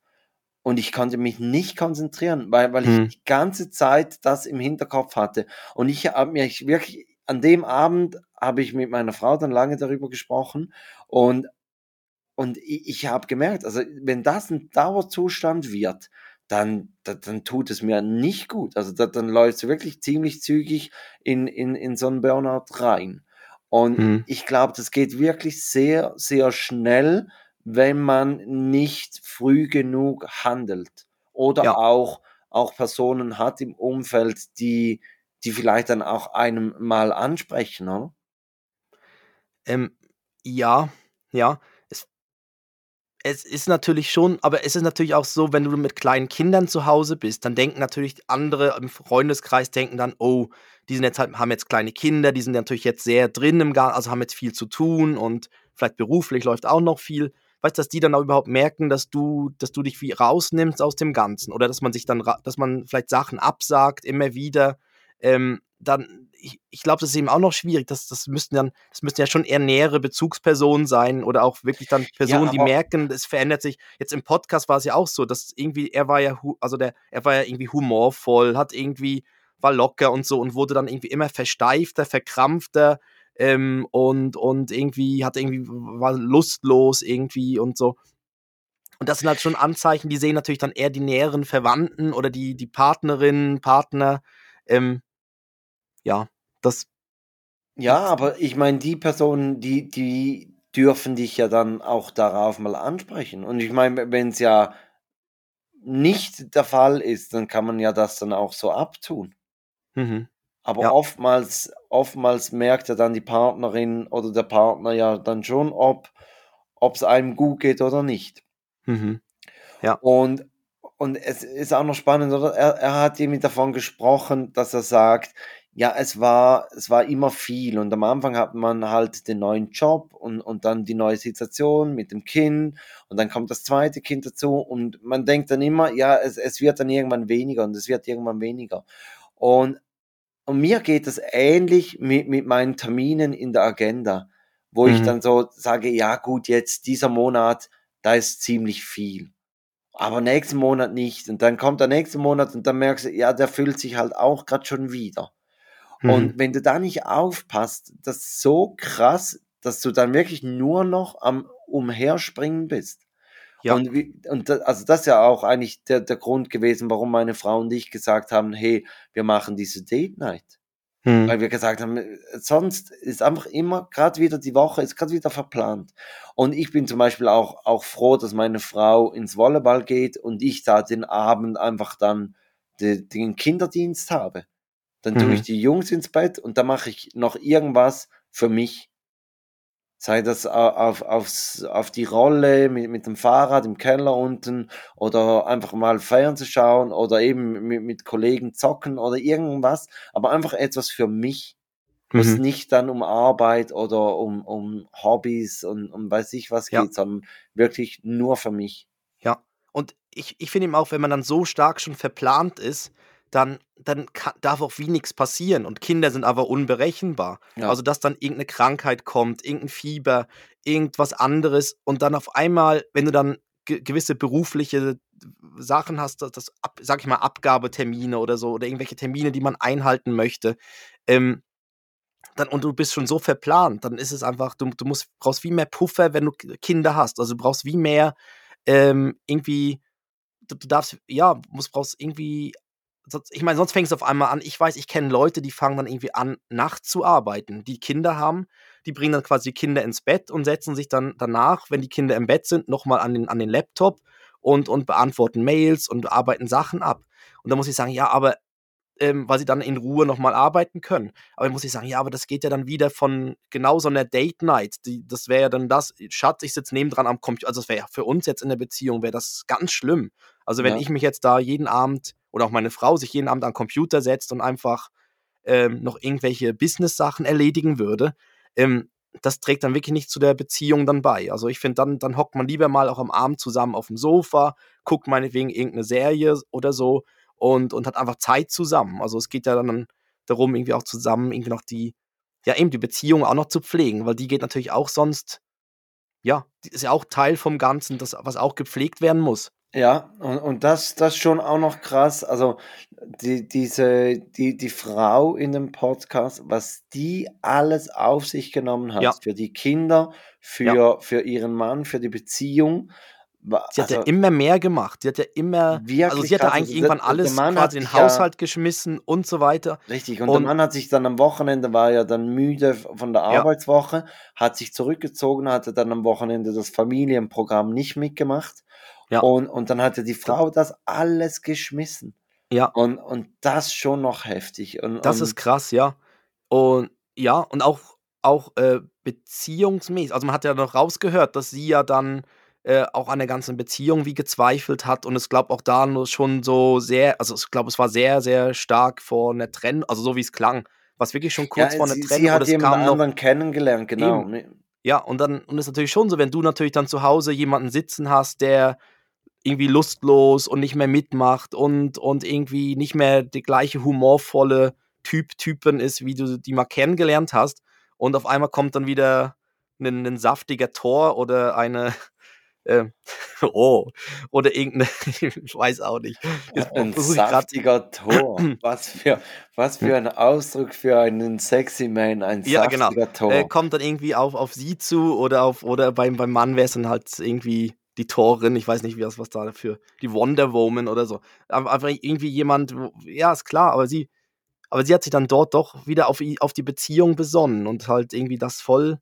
Speaker 2: Und ich konnte mich nicht konzentrieren, weil, weil
Speaker 1: Hm.
Speaker 2: ich die ganze Zeit das im Hinterkopf hatte. Und ich habe mich wirklich, an dem Abend habe ich mit meiner Frau dann lange darüber gesprochen. Und und ich, ich habe gemerkt, also wenn das ein Dauerzustand wird, dann, dann, dann tut es mir nicht gut. Also da, dann läuft es wirklich ziemlich zügig in, in, in so einen Burnout rein. Und
Speaker 1: Mhm.
Speaker 2: ich glaube, das geht wirklich sehr, sehr schnell, wenn man nicht früh genug handelt. Oder
Speaker 1: Ja.
Speaker 2: auch, auch Personen hat im Umfeld, die, die vielleicht dann auch einem mal ansprechen, oder?
Speaker 1: Ähm, ja, ja. Es ist natürlich schon aber es ist natürlich auch so, wenn du mit kleinen Kindern zu Hause bist, dann denken natürlich andere im Freundeskreis denken dann: „Oh, die sind jetzt halt haben jetzt kleine Kinder, die sind natürlich jetzt sehr drin im Gar also haben jetzt viel zu tun und vielleicht beruflich läuft auch noch viel.“ Weißt du, dass die dann auch überhaupt merken, dass du dass du dich wie rausnimmst aus dem Ganzen oder dass man sich dann dass man vielleicht Sachen absagt immer wieder. Ähm, dann ich ich glaube, das ist eben auch noch schwierig. Das das müssten dann das müssten ja schon eher nähere Bezugspersonen sein oder auch wirklich dann Personen, die
Speaker 2: aber-
Speaker 1: merken, es verändert sich. Jetzt im Podcast war es ja auch so, dass irgendwie er war ja also der er war ja irgendwie humorvoll, hat irgendwie war locker und so und wurde dann irgendwie immer versteifter, verkrampfter, ähm, und und irgendwie hat irgendwie war lustlos irgendwie und so. Und das sind halt schon Anzeichen, die sehen natürlich dann eher die näheren Verwandten oder die die Partnerinnen, Partner. Ähm, ja, das
Speaker 2: Ja, aber ich meine, die Personen, die, die dürfen dich ja dann auch darauf mal ansprechen. Und ich meine, wenn es ja nicht der Fall ist, dann kann man ja das dann auch so abtun.
Speaker 1: mhm,
Speaker 2: Aber
Speaker 1: Ja.
Speaker 2: oftmals, oftmals merkt ja dann die Partnerin oder der Partner ja dann schon, ob es einem gut geht oder nicht.
Speaker 1: mhm,
Speaker 2: Und, und es ist auch noch spannend, oder? Er, er hat irgendwie davon gesprochen, dass er sagt, ja, es war, es war immer viel. Und am Anfang hat man halt den neuen Job und, und dann die neue Situation mit dem Kind und dann kommt das zweite Kind dazu und man denkt dann immer, ja, es, es wird dann irgendwann weniger und es wird irgendwann weniger. Und, und mir geht es ähnlich mit, mit meinen Terminen in der Agenda, wo ich
Speaker 1: Mhm.
Speaker 2: dann so sage, ja gut, jetzt dieser Monat, da ist ziemlich viel aber nächsten Monat nicht. Und dann kommt der nächste Monat und dann merkst du, ja, der füllt sich halt auch gerade schon wieder.
Speaker 1: Mhm,
Speaker 2: Und wenn du da nicht aufpasst, das ist so krass, dass du dann wirklich nur noch am Umherspringen bist.
Speaker 1: Ja.
Speaker 2: Und, wie, und da, also das ist ja auch eigentlich der, der Grund gewesen, warum meine Frau und ich gesagt haben, hey, wir machen diese Date Night.
Speaker 1: mhm,
Speaker 2: Weil wir gesagt haben, sonst ist einfach immer, gerade wieder die Woche, ist gerade wieder verplant. Und ich bin zum Beispiel auch, auch froh, dass meine Frau ins Volleyball geht und ich da den Abend einfach dann de, den Kinderdienst habe. Dann tue
Speaker 1: Mhm.
Speaker 2: ich die Jungs ins Bett und dann mache ich noch irgendwas für mich. Sei das au- auf, aufs, auf die Rolle mit, mit dem Fahrrad im Keller unten oder einfach mal Fernsehen schauen oder eben mit, mit Kollegen zocken oder irgendwas, aber einfach etwas für mich, wo es
Speaker 1: mhm.
Speaker 2: nicht dann um Arbeit oder um, um Hobbys und um weiß ich was
Speaker 1: Ja.
Speaker 2: geht, sondern wirklich nur für mich.
Speaker 1: Ja, und ich ich finde eben auch, wenn man dann so stark schon verplant ist, dann dann ka darf auch wie nix passieren und Kinder sind aber unberechenbar.
Speaker 2: Ja.
Speaker 1: Also, dass dann irgend 'ne Krankheit kommt, irgend 'n Fieber, irgendwas anderes und dann auf einmal, wenn du dann ge gewisse berufliche Sachen hast, das, das ab, sag ich mal, Abgabetermine oder so oder irgendwelche Termine, die man einhalten möchte, ähm, dann, und du bist schon so verplant, dann ist es einfach, du, du musst, brauchst wie mehr Puffer, wenn du Kinder hast. Also du brauchst wie mehr ähm, irgendwie, du, du darfst, ja, musst, brauchst irgendwie ich meine, sonst fängst du auf einmal an. Ich weiß, ich kenne Leute, die fangen dann irgendwie an, nachts zu arbeiten, die Kinder haben. Die bringen dann quasi die Kinder ins Bett und setzen sich dann danach, wenn die Kinder im Bett sind, nochmal an den, an den Laptop und, und beantworten Mails und arbeiten Sachen ab. Und da muss ich sagen, ja, aber ähm, weil sie dann in Ruhe nochmal arbeiten können. Aber dann muss ich sagen, ja, aber das geht ja dann wieder von genau so einer Date Night. Die, das wäre ja dann das, Schatz, ich sitze nebendran am Computer. Also das wäre ja für uns jetzt in der Beziehung, wäre das ganz schlimm. Also wenn ja. ich mich jetzt da jeden Abend oder auch meine Frau sich jeden Abend am Computer setzt und einfach ähm, noch irgendwelche Business-Sachen erledigen würde, ähm, das trägt dann wirklich nicht zu der Beziehung dann bei. Also ich finde, dann, dann hockt man lieber mal auch am Abend zusammen auf dem Sofa, guckt meinetwegen irgendeine Serie oder so und, und hat einfach Zeit zusammen. Also es geht ja dann darum, irgendwie auch zusammen irgendwie noch die, ja eben die Beziehung auch noch zu pflegen, weil die geht natürlich auch sonst, ja, ist ja auch Teil vom Ganzen, das, was auch gepflegt werden muss.
Speaker 2: Ja, und, und das, das schon auch noch krass. Also die, diese, die, die Frau in dem Podcast, was die alles auf sich genommen hat,
Speaker 1: Ja.
Speaker 2: für die Kinder,
Speaker 1: Ja.
Speaker 2: für, für ihren Mann, für die Beziehung.
Speaker 1: Sie hat ja
Speaker 2: Also
Speaker 1: immer mehr gemacht. Sie hat ja immer, also sie hat ja eigentlich
Speaker 2: Also
Speaker 1: irgendwann
Speaker 2: der, der
Speaker 1: alles quasi in den
Speaker 2: sich ja,
Speaker 1: Haushalt geschmissen und so weiter.
Speaker 2: richtig, und der
Speaker 1: Und
Speaker 2: Mann hat sich dann am Wochenende, war ja dann müde von der
Speaker 1: ja,
Speaker 2: Arbeitswoche, hat sich zurückgezogen, hatte dann am Wochenende das Familienprogramm nicht mitgemacht.
Speaker 1: Ja,
Speaker 2: Und, und dann hatte die Frau das alles geschmissen.
Speaker 1: ja,
Speaker 2: Und, und das schon noch heftig. Und,
Speaker 1: das ist
Speaker 2: und
Speaker 1: krass, ja. Und ja, und auch, auch äh, beziehungsmäßig. Also man hat ja noch rausgehört, dass sie ja dann äh, auch an der ganzen Beziehung wie gezweifelt hat und es glaube auch da nur schon so sehr, also ich glaube, es war sehr, sehr stark vor einer Trennung, also so wie es klang, was wirklich schon
Speaker 2: ja,
Speaker 1: kurz vor einer Trennung
Speaker 2: sie hat
Speaker 1: es
Speaker 2: jemand
Speaker 1: kam noch
Speaker 2: anderen kennengelernt, genau.
Speaker 1: eben. Ja, und dann, und es ist natürlich schon so, wenn du natürlich dann zu Hause jemanden sitzen hast, der irgendwie lustlos und nicht mehr mitmacht und, und irgendwie nicht mehr der gleiche humorvolle Typ Typen ist, wie du die mal kennengelernt hast. Und auf einmal kommt dann wieder ein, ein saftiger Tor oder eine, äh, oh, oder irgendeine, ich weiß auch nicht. Jetzt
Speaker 2: Ein saftiger Tor. Was für, was für ein Ausdruck für einen sexy Man, ein
Speaker 1: ja, genau,
Speaker 2: saftiger
Speaker 1: äh,
Speaker 2: Tor.
Speaker 1: kommt dann irgendwie auf, auf sie zu oder auf, oder beim, beim Mann wäre es dann halt irgendwie die Torin, ich weiß nicht, wie das, was da für die Wonder Woman oder so. Einfach irgendwie jemand, ja, ist klar, aber sie, aber sie hat sich dann dort doch wieder auf, auf die Beziehung besonnen und halt irgendwie das voll,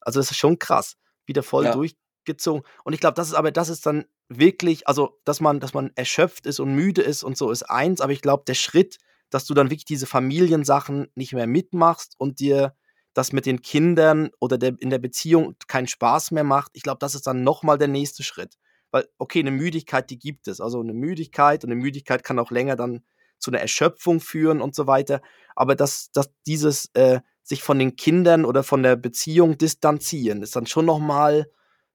Speaker 1: also das ist schon krass, wieder voll
Speaker 2: Ja,
Speaker 1: durchgezogen. Und ich glaube, das ist aber, das ist dann wirklich, also, dass man, dass man erschöpft ist und müde ist und so ist eins, aber ich glaube, der Schritt, dass du dann wirklich diese Familiensachen nicht mehr mitmachst und dir das mit den Kindern oder der, in der Beziehung keinen Spaß mehr macht, ich glaube, das ist dann nochmal der nächste Schritt. Weil, okay, eine Müdigkeit, die gibt es. Also eine Müdigkeit und eine Müdigkeit kann auch länger dann zu einer Erschöpfung führen und so weiter. Aber dass, dass dieses äh, sich von den Kindern oder von der Beziehung distanzieren, ist dann schon nochmal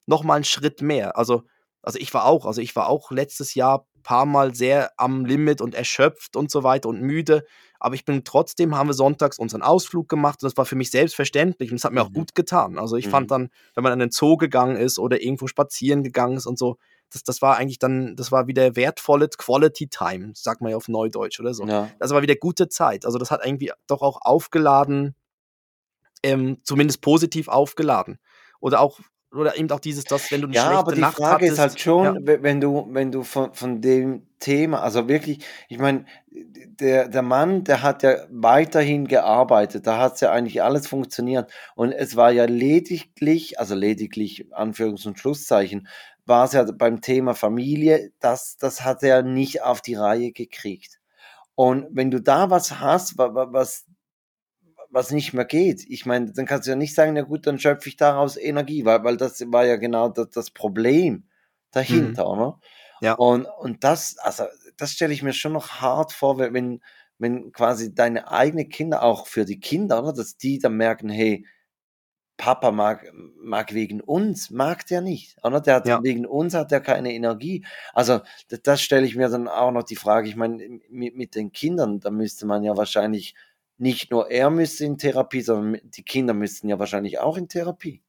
Speaker 1: noch mal ein Schritt mehr. Also, also ich war auch, also ich war auch letztes Jahr ein paar Mal sehr am Limit und erschöpft und so weiter und müde. Aber ich bin trotzdem, haben wir sonntags unseren Ausflug gemacht und das war für mich selbstverständlich und es hat mir auch
Speaker 2: mhm.
Speaker 1: gut getan. Also ich fand
Speaker 2: Mhm.
Speaker 1: dann, wenn man an den Zoo gegangen ist oder irgendwo spazieren gegangen ist und so, das, das war eigentlich dann, das war wieder wertvolle Quality Time, sagt man ja auf Neudeutsch oder so.
Speaker 2: Ja.
Speaker 1: Das war wieder gute Zeit. Also das hat irgendwie doch auch aufgeladen, ähm, zumindest positiv aufgeladen. Oder auch, oder eben auch dieses, dass wenn du eine
Speaker 2: Ja, aber
Speaker 1: schlechte
Speaker 2: die
Speaker 1: Nacht
Speaker 2: Frage ist halt
Speaker 1: hattest,
Speaker 2: schon,
Speaker 1: ja,
Speaker 2: we- wenn du, wenn du von, von dem Thema, also wirklich, ich meine, der, der Mann, der hat ja weiterhin gearbeitet, da hat ja eigentlich alles funktioniert. Und es war ja lediglich, also lediglich, Anführungs- und Schlusszeichen, war es ja beim Thema Familie, das, das hat er nicht auf die Reihe gekriegt. Und wenn du da was hast, wa- wa- was, was nicht mehr geht, ich meine, dann kannst du ja nicht sagen, na gut, dann schöpfe ich daraus Energie, weil, weil das war ja genau das, das Problem
Speaker 1: mhm,
Speaker 2: dahinter, ne?
Speaker 1: ja,
Speaker 2: Und, und das, also, das stelle ich mir schon noch hart vor, wenn, wenn, quasi deine eigenen Kinder, auch für die Kinder, oder, dass die dann merken, hey, Papa mag, mag wegen uns, mag der nicht, oder? Der hat
Speaker 1: ja,
Speaker 2: wegen uns hat er keine Energie. Also, das, das stelle ich mir dann auch noch die Frage. Ich meine, mit, mit den Kindern, da müsste man ja wahrscheinlich nicht nur er müsste in Therapie, sondern die Kinder müssten ja wahrscheinlich auch in Therapie.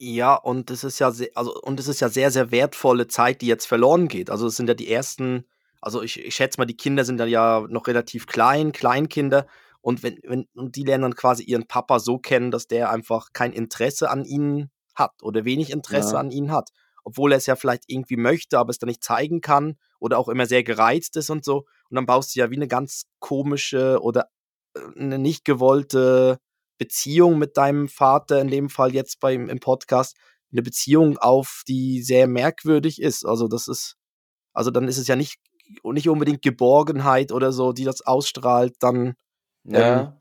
Speaker 1: Ja, und es ist ja sehr also, und es ist ja sehr, sehr wertvolle Zeit, die jetzt verloren geht. Also, es sind ja die ersten also, ich ich schätze mal, die Kinder sind dann ja noch relativ klein, Kleinkinder. Und wenn wenn und die lernen dann quasi ihren Papa so kennen, dass der einfach kein Interesse an ihnen hat oder wenig Interesse
Speaker 2: Ja.
Speaker 1: an ihnen hat. Obwohl er es ja vielleicht irgendwie möchte, aber es dann nicht zeigen kann oder auch immer sehr gereizt ist und so. Und dann baust du ja wie eine ganz komische oder, äh, 'ne nicht gewollte Beziehung mit deinem Vater, in dem Fall jetzt beim im Podcast, eine Beziehung auf, die sehr merkwürdig ist. Also, das ist also, dann ist es ja nicht nicht unbedingt Geborgenheit oder so, die das ausstrahlt, dann ähm,
Speaker 2: Ja.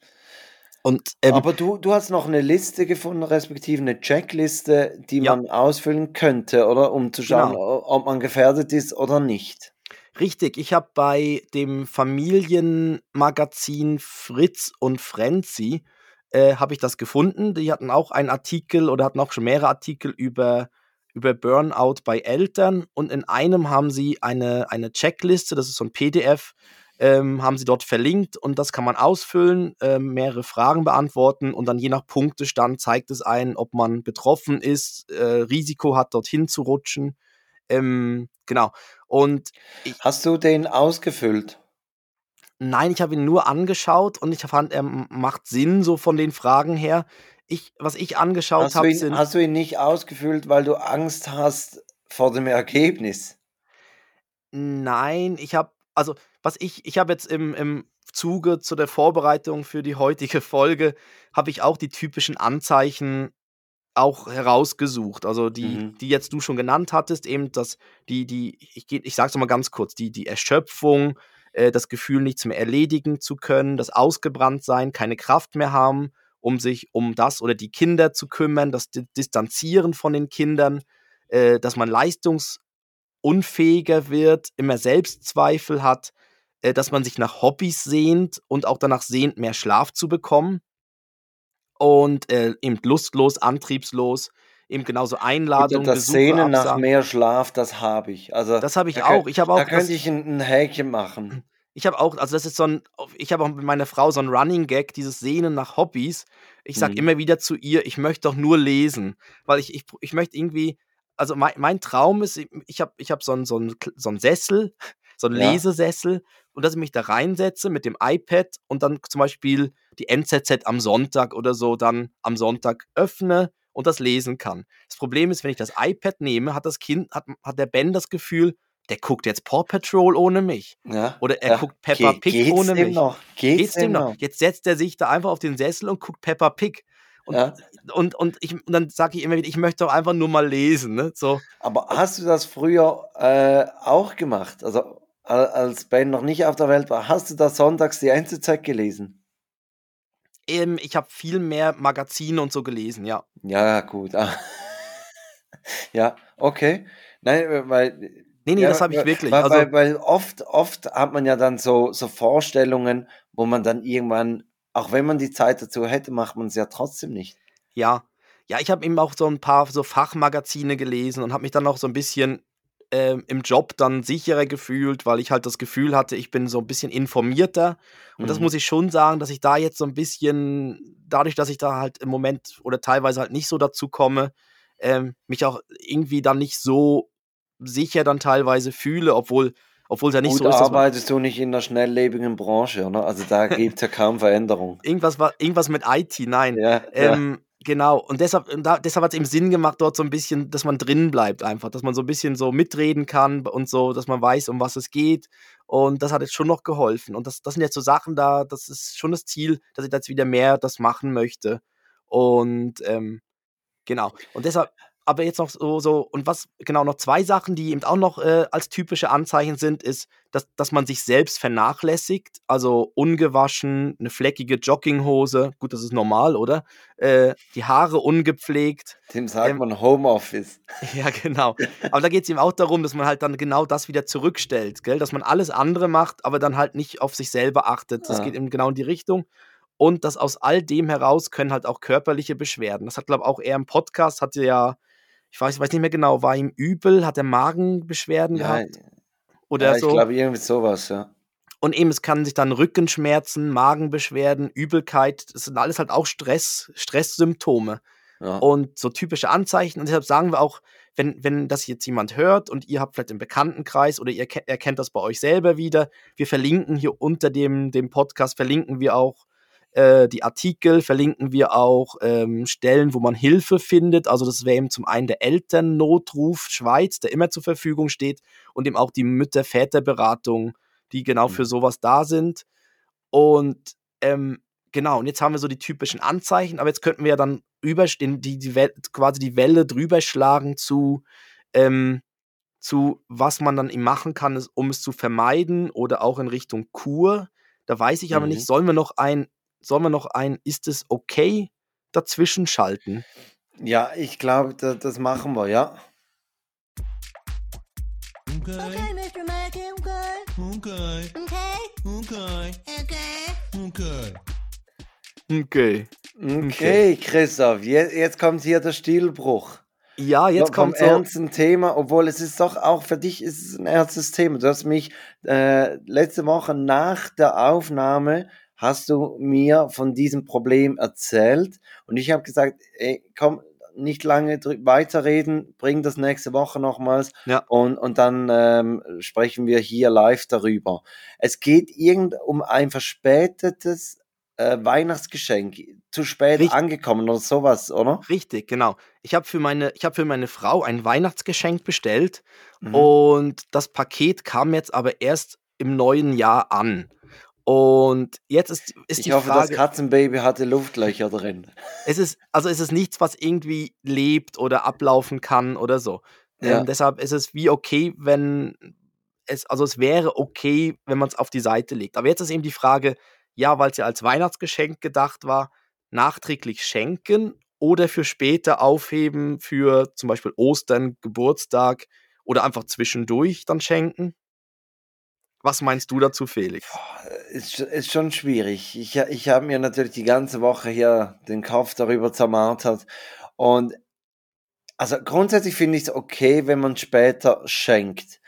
Speaker 1: und, ähm
Speaker 2: Aber du du hast noch eine Liste gefunden, respektive eine Checkliste, die
Speaker 1: Ja.
Speaker 2: man ausfüllen könnte, oder? Um zu schauen,
Speaker 1: Genau.
Speaker 2: ob man gefährdet ist oder nicht.
Speaker 1: Richtig, ich habe bei dem Familienmagazin Fritz und Frenzi, äh, habe ich das gefunden. Die hatten auch einen Artikel oder hatten auch schon mehrere Artikel über über Burnout bei Eltern und in einem haben sie eine eine Checkliste, das ist so 'n PDF, ähm, haben sie dort verlinkt und das kann man ausfüllen, ähm, mehrere Fragen beantworten und dann je nach Punktestand zeigt es einen, ob man betroffen ist, äh, Risiko hat, dorthin zu rutschen. Ähm, genau. Und
Speaker 2: Hast du den ausgefüllt?
Speaker 1: Nein, ich habe ihn nur angeschaut und ich fand, er macht Sinn so von den Fragen her. Ich was ich angeschaut habe, sind
Speaker 2: hast du ihn nicht ausgefüllt, weil du Angst hast vor dem Ergebnis?
Speaker 1: Nein, ich habe also, was ich ich habe jetzt im im Zuge zu der Vorbereitung für die heutige Folge habe ich auch die typischen Anzeichen auch herausgesucht. Also, die
Speaker 2: Mhm.
Speaker 1: die jetzt du schon genannt hattest, eben das die die ich ich sage es noch mal ganz kurz, die die Erschöpfung, äh, das Gefühl, nichts mehr erledigen zu können, das Ausgebranntsein, keine Kraft mehr haben, um sich um das oder die Kinder zu kümmern, das Di Distanzieren von den Kindern, äh, dass man leistungsunfähiger wird, immer Selbstzweifel hat, äh, dass man sich nach Hobbys sehnt und auch danach sehnt, mehr Schlaf zu bekommen. Und, äh, eben lustlos, antriebslos, eben genauso
Speaker 2: Gut,
Speaker 1: Einladungen,
Speaker 2: das
Speaker 1: Besuche
Speaker 2: Sehnen nach mehr Schlaf, das habe ich. Also,
Speaker 1: Das habe
Speaker 2: da
Speaker 1: ich
Speaker 2: könn
Speaker 1: auch. Ich habe auch
Speaker 2: da könnte ich 'n 'n Häkchen machen.
Speaker 1: Ich habe auch also, das ist so 'n ich habe auch mit meiner Frau so 'n Running Gag, dieses Sehnen nach Hobbys. Ich sage
Speaker 2: Mhm.
Speaker 1: immer wieder zu ihr: „Ich möchte doch nur lesen“, weil ich ich ich möchte irgendwie also, mei mein Traum ist, ich habe ich habe so 'n so so 'n Sessel, so 'n
Speaker 2: Ja.
Speaker 1: Lesesessel und dass ich mich da reinsetze mit dem iPad und dann zum Beispiel die NZZ am Sonntag oder so dann am Sonntag öffne und das lesen kann. Das Problem ist, wenn ich das iPad nehme, hat das Kind hat hat der Ben das Gefühl, der guckt jetzt Paw Patrol ohne mich
Speaker 2: Ja,
Speaker 1: oder er
Speaker 2: ja.
Speaker 1: guckt Peppa
Speaker 2: Ge
Speaker 1: Pig
Speaker 2: geht's
Speaker 1: ohne
Speaker 2: dem
Speaker 1: mich.
Speaker 2: noch? Geht's
Speaker 1: Geht's dem noch?
Speaker 2: noch?
Speaker 1: Jetzt setzt er sich da einfach auf den Sessel und guckt Peppa Pig. Und
Speaker 2: Ja.
Speaker 1: und und ich und dann sage ich immer wieder: „Ich möchte doch einfach nur mal lesen“, ne, so.
Speaker 2: Aber hast du das früher, äh, auch gemacht? Also, als Ben noch nicht auf der Welt war, hast du da sonntags die NZZ gelesen?
Speaker 1: Ähm, ich habe viel mehr Magazine und so gelesen, ja.
Speaker 2: Ja, gut. Ah. Ja, okay. Nein, äh, weil
Speaker 1: Ne, ne,
Speaker 2: ja,
Speaker 1: das habe ich
Speaker 2: weil
Speaker 1: wirklich.
Speaker 2: weil
Speaker 1: Also
Speaker 2: weil weil oft oft hat man ja dann so so Vorstellungen, wo man dann irgendwann auch wenn man die Zeit dazu hätte, macht man's ja trotzdem nicht.
Speaker 1: Ja. Ja, ich habe eben auch so 'n paar so Fachmagazine gelesen und habe mich dann auch so 'n bisschen, ähm, im Job dann sicherer gefühlt, weil ich halt das Gefühl hatte, ich bin so 'n bisschen informierter. Und das
Speaker 2: Mhm.
Speaker 1: muss ich schon sagen, dass ich da jetzt so 'n bisschen dadurch, dass ich da halt im Moment oder teilweise halt nicht so dazu komme, ähm, mich auch irgendwie dann nicht so sicher dann teilweise fühle, obwohl obwohl's ja nicht
Speaker 2: Gut
Speaker 1: so ist,
Speaker 2: arbeitest du nicht in 'ner schnelllebigen Branche, oder? Also, da gibt's ja kaum Veränderung.
Speaker 1: Irgendwas war irgendwas mit IT, nein.
Speaker 2: Ja, ja.
Speaker 1: Ähm, genau. Und deshalb da deshalb hat's eben Sinn gemacht, dort so 'n bisschen dass man drin bleibt einfach, dass man so 'n bisschen so mitreden kann und so, dass man weiß, um was es geht. Und das hat jetzt schon noch geholfen. Und das das sind jetzt so Sachen da das ist schon das Ziel, dass ich jetzt wieder mehr das machen möchte. Und, ähm, genau. Und deshalb aber jetzt noch so so und was genau, noch 2 Sachen, die eben auch noch, äh, als typische Anzeichen sind, ist, dass dass man sich selbst vernachlässigt, also ungewaschen, 'ne fleckige Jogginghose. Gut, das ist normal, oder? Äh, die Haare ungepflegt.
Speaker 2: Dem sagt
Speaker 1: Ähm
Speaker 2: man Homeoffice.
Speaker 1: Ja, genau. Aber da geht's eben auch darum, dass man halt dann genau das wieder zurückstellt, gell? Dass man alles andere macht, aber dann halt nicht auf sich selber achtet. Das geht
Speaker 2: Ah.
Speaker 1: eben genau in die Richtung. Und dass aus all dem heraus können halt auch körperliche Beschwerden das hat, glaube auch er im Podcast hatte ja ich weiß weiß nicht mehr genau, war ihm übel? Hat er Magenbeschwerden
Speaker 2: Ja,
Speaker 1: gehabt?
Speaker 2: ja,
Speaker 1: Oder
Speaker 2: ich
Speaker 1: so?
Speaker 2: glaube irgendwie so was, ja.
Speaker 1: Und eben, es kann sich dann Rückenschmerzen, Magenbeschwerden, Übelkeit das sind alles halt auch Stress Stresssymptome.
Speaker 2: Ja.
Speaker 1: Und so typische Anzeichen. Und deshalb sagen wir auch, wenn, wenn das jetzt jemand hört und ihr habt vielleicht im Bekanntenkreis oder ihr ke- erkennt das bei euch selber wieder, wir verlinken hier unter dem, dem Podcast, verlinken wir auch äh, die Artikel, verlinken wir auch ähm, Stellen, wo man Hilfe findet. Also das wäre eben zum einen der Elternnotruf Schweiz, der immer zur Verfügung steht und eben auch die Mütter-Väter-Beratung, die genau
Speaker 2: Mhm.
Speaker 1: für sowas da sind. Und ähm, genau, und jetzt haben wir so die typischen Anzeichen, aber jetzt könnten wir ja dann überstehen, die, die quasi die Welle drüber schlagen zu, ähm, zu was man dann eben machen kann, um es zu vermeiden oder auch in Richtung Kur. Da weiß ich aber
Speaker 2: Mhm.
Speaker 1: nicht, sollen wir noch ein, sollen wir noch ein, ist es okay dazwischen schalten?
Speaker 2: Ja, ich glaube, da, das machen wir, ja.
Speaker 4: Okay,
Speaker 5: Okay, Mr. Mackey, okay.
Speaker 4: okay,
Speaker 5: Okay.
Speaker 4: okay,
Speaker 5: Okay.
Speaker 4: okay.
Speaker 1: Okay.
Speaker 2: Okay, Christoph, jetzt, jetzt kommt hier der Stilbruch.
Speaker 1: Ja, jetzt
Speaker 2: vom
Speaker 1: kommt so.
Speaker 2: ernsten Thema, obwohl es ist doch auch für dich ist es ein ernstes Thema. Du hast mich äh, letzte Woche nach der Aufnahme hast du mir von diesem Problem erzählt und ich habe gesagt, ey, komm, nicht lange weiterreden, bring das nächste Woche nochmals
Speaker 1: Ja.
Speaker 2: und, und dann ähm, sprechen wir hier live darüber. Es geht irgend um ein verspätetes äh, Weihnachtsgeschenk, zu spät
Speaker 1: Richtig.
Speaker 2: angekommen oder sowas, oder?
Speaker 1: Richtig, genau. Ich habe für, meine, ich hab für meine Frau ein Weihnachtsgeschenk bestellt
Speaker 2: Mhm.
Speaker 1: und das Paket kam jetzt aber erst im neuen Jahr an. Und jetzt ist, ist
Speaker 2: Ich
Speaker 1: die
Speaker 2: hoffe,
Speaker 1: Frage,
Speaker 2: das Katzenbaby hatte Luftlöcher drin.
Speaker 1: es ist, also es ist nichts, was irgendwie lebt oder ablaufen kann oder so.
Speaker 2: Ja.
Speaker 1: Ähm, deshalb ist es wie okay, wenn es, also es wäre okay, wenn man es auf die Seite legt. Aber jetzt ist eben die Frage, ja, weil es ja als Weihnachtsgeschenk gedacht war, nachträglich schenken oder für später aufheben für zum Beispiel Ostern, Geburtstag oder einfach zwischendurch dann schenken? Was meinst du dazu, Felix?
Speaker 2: Ist, ist schon schwierig. Ich, ich habe mir natürlich die ganze Woche hier den Kopf darüber zermartert. Und also grundsätzlich finde ich es okay, wenn man später schenkt.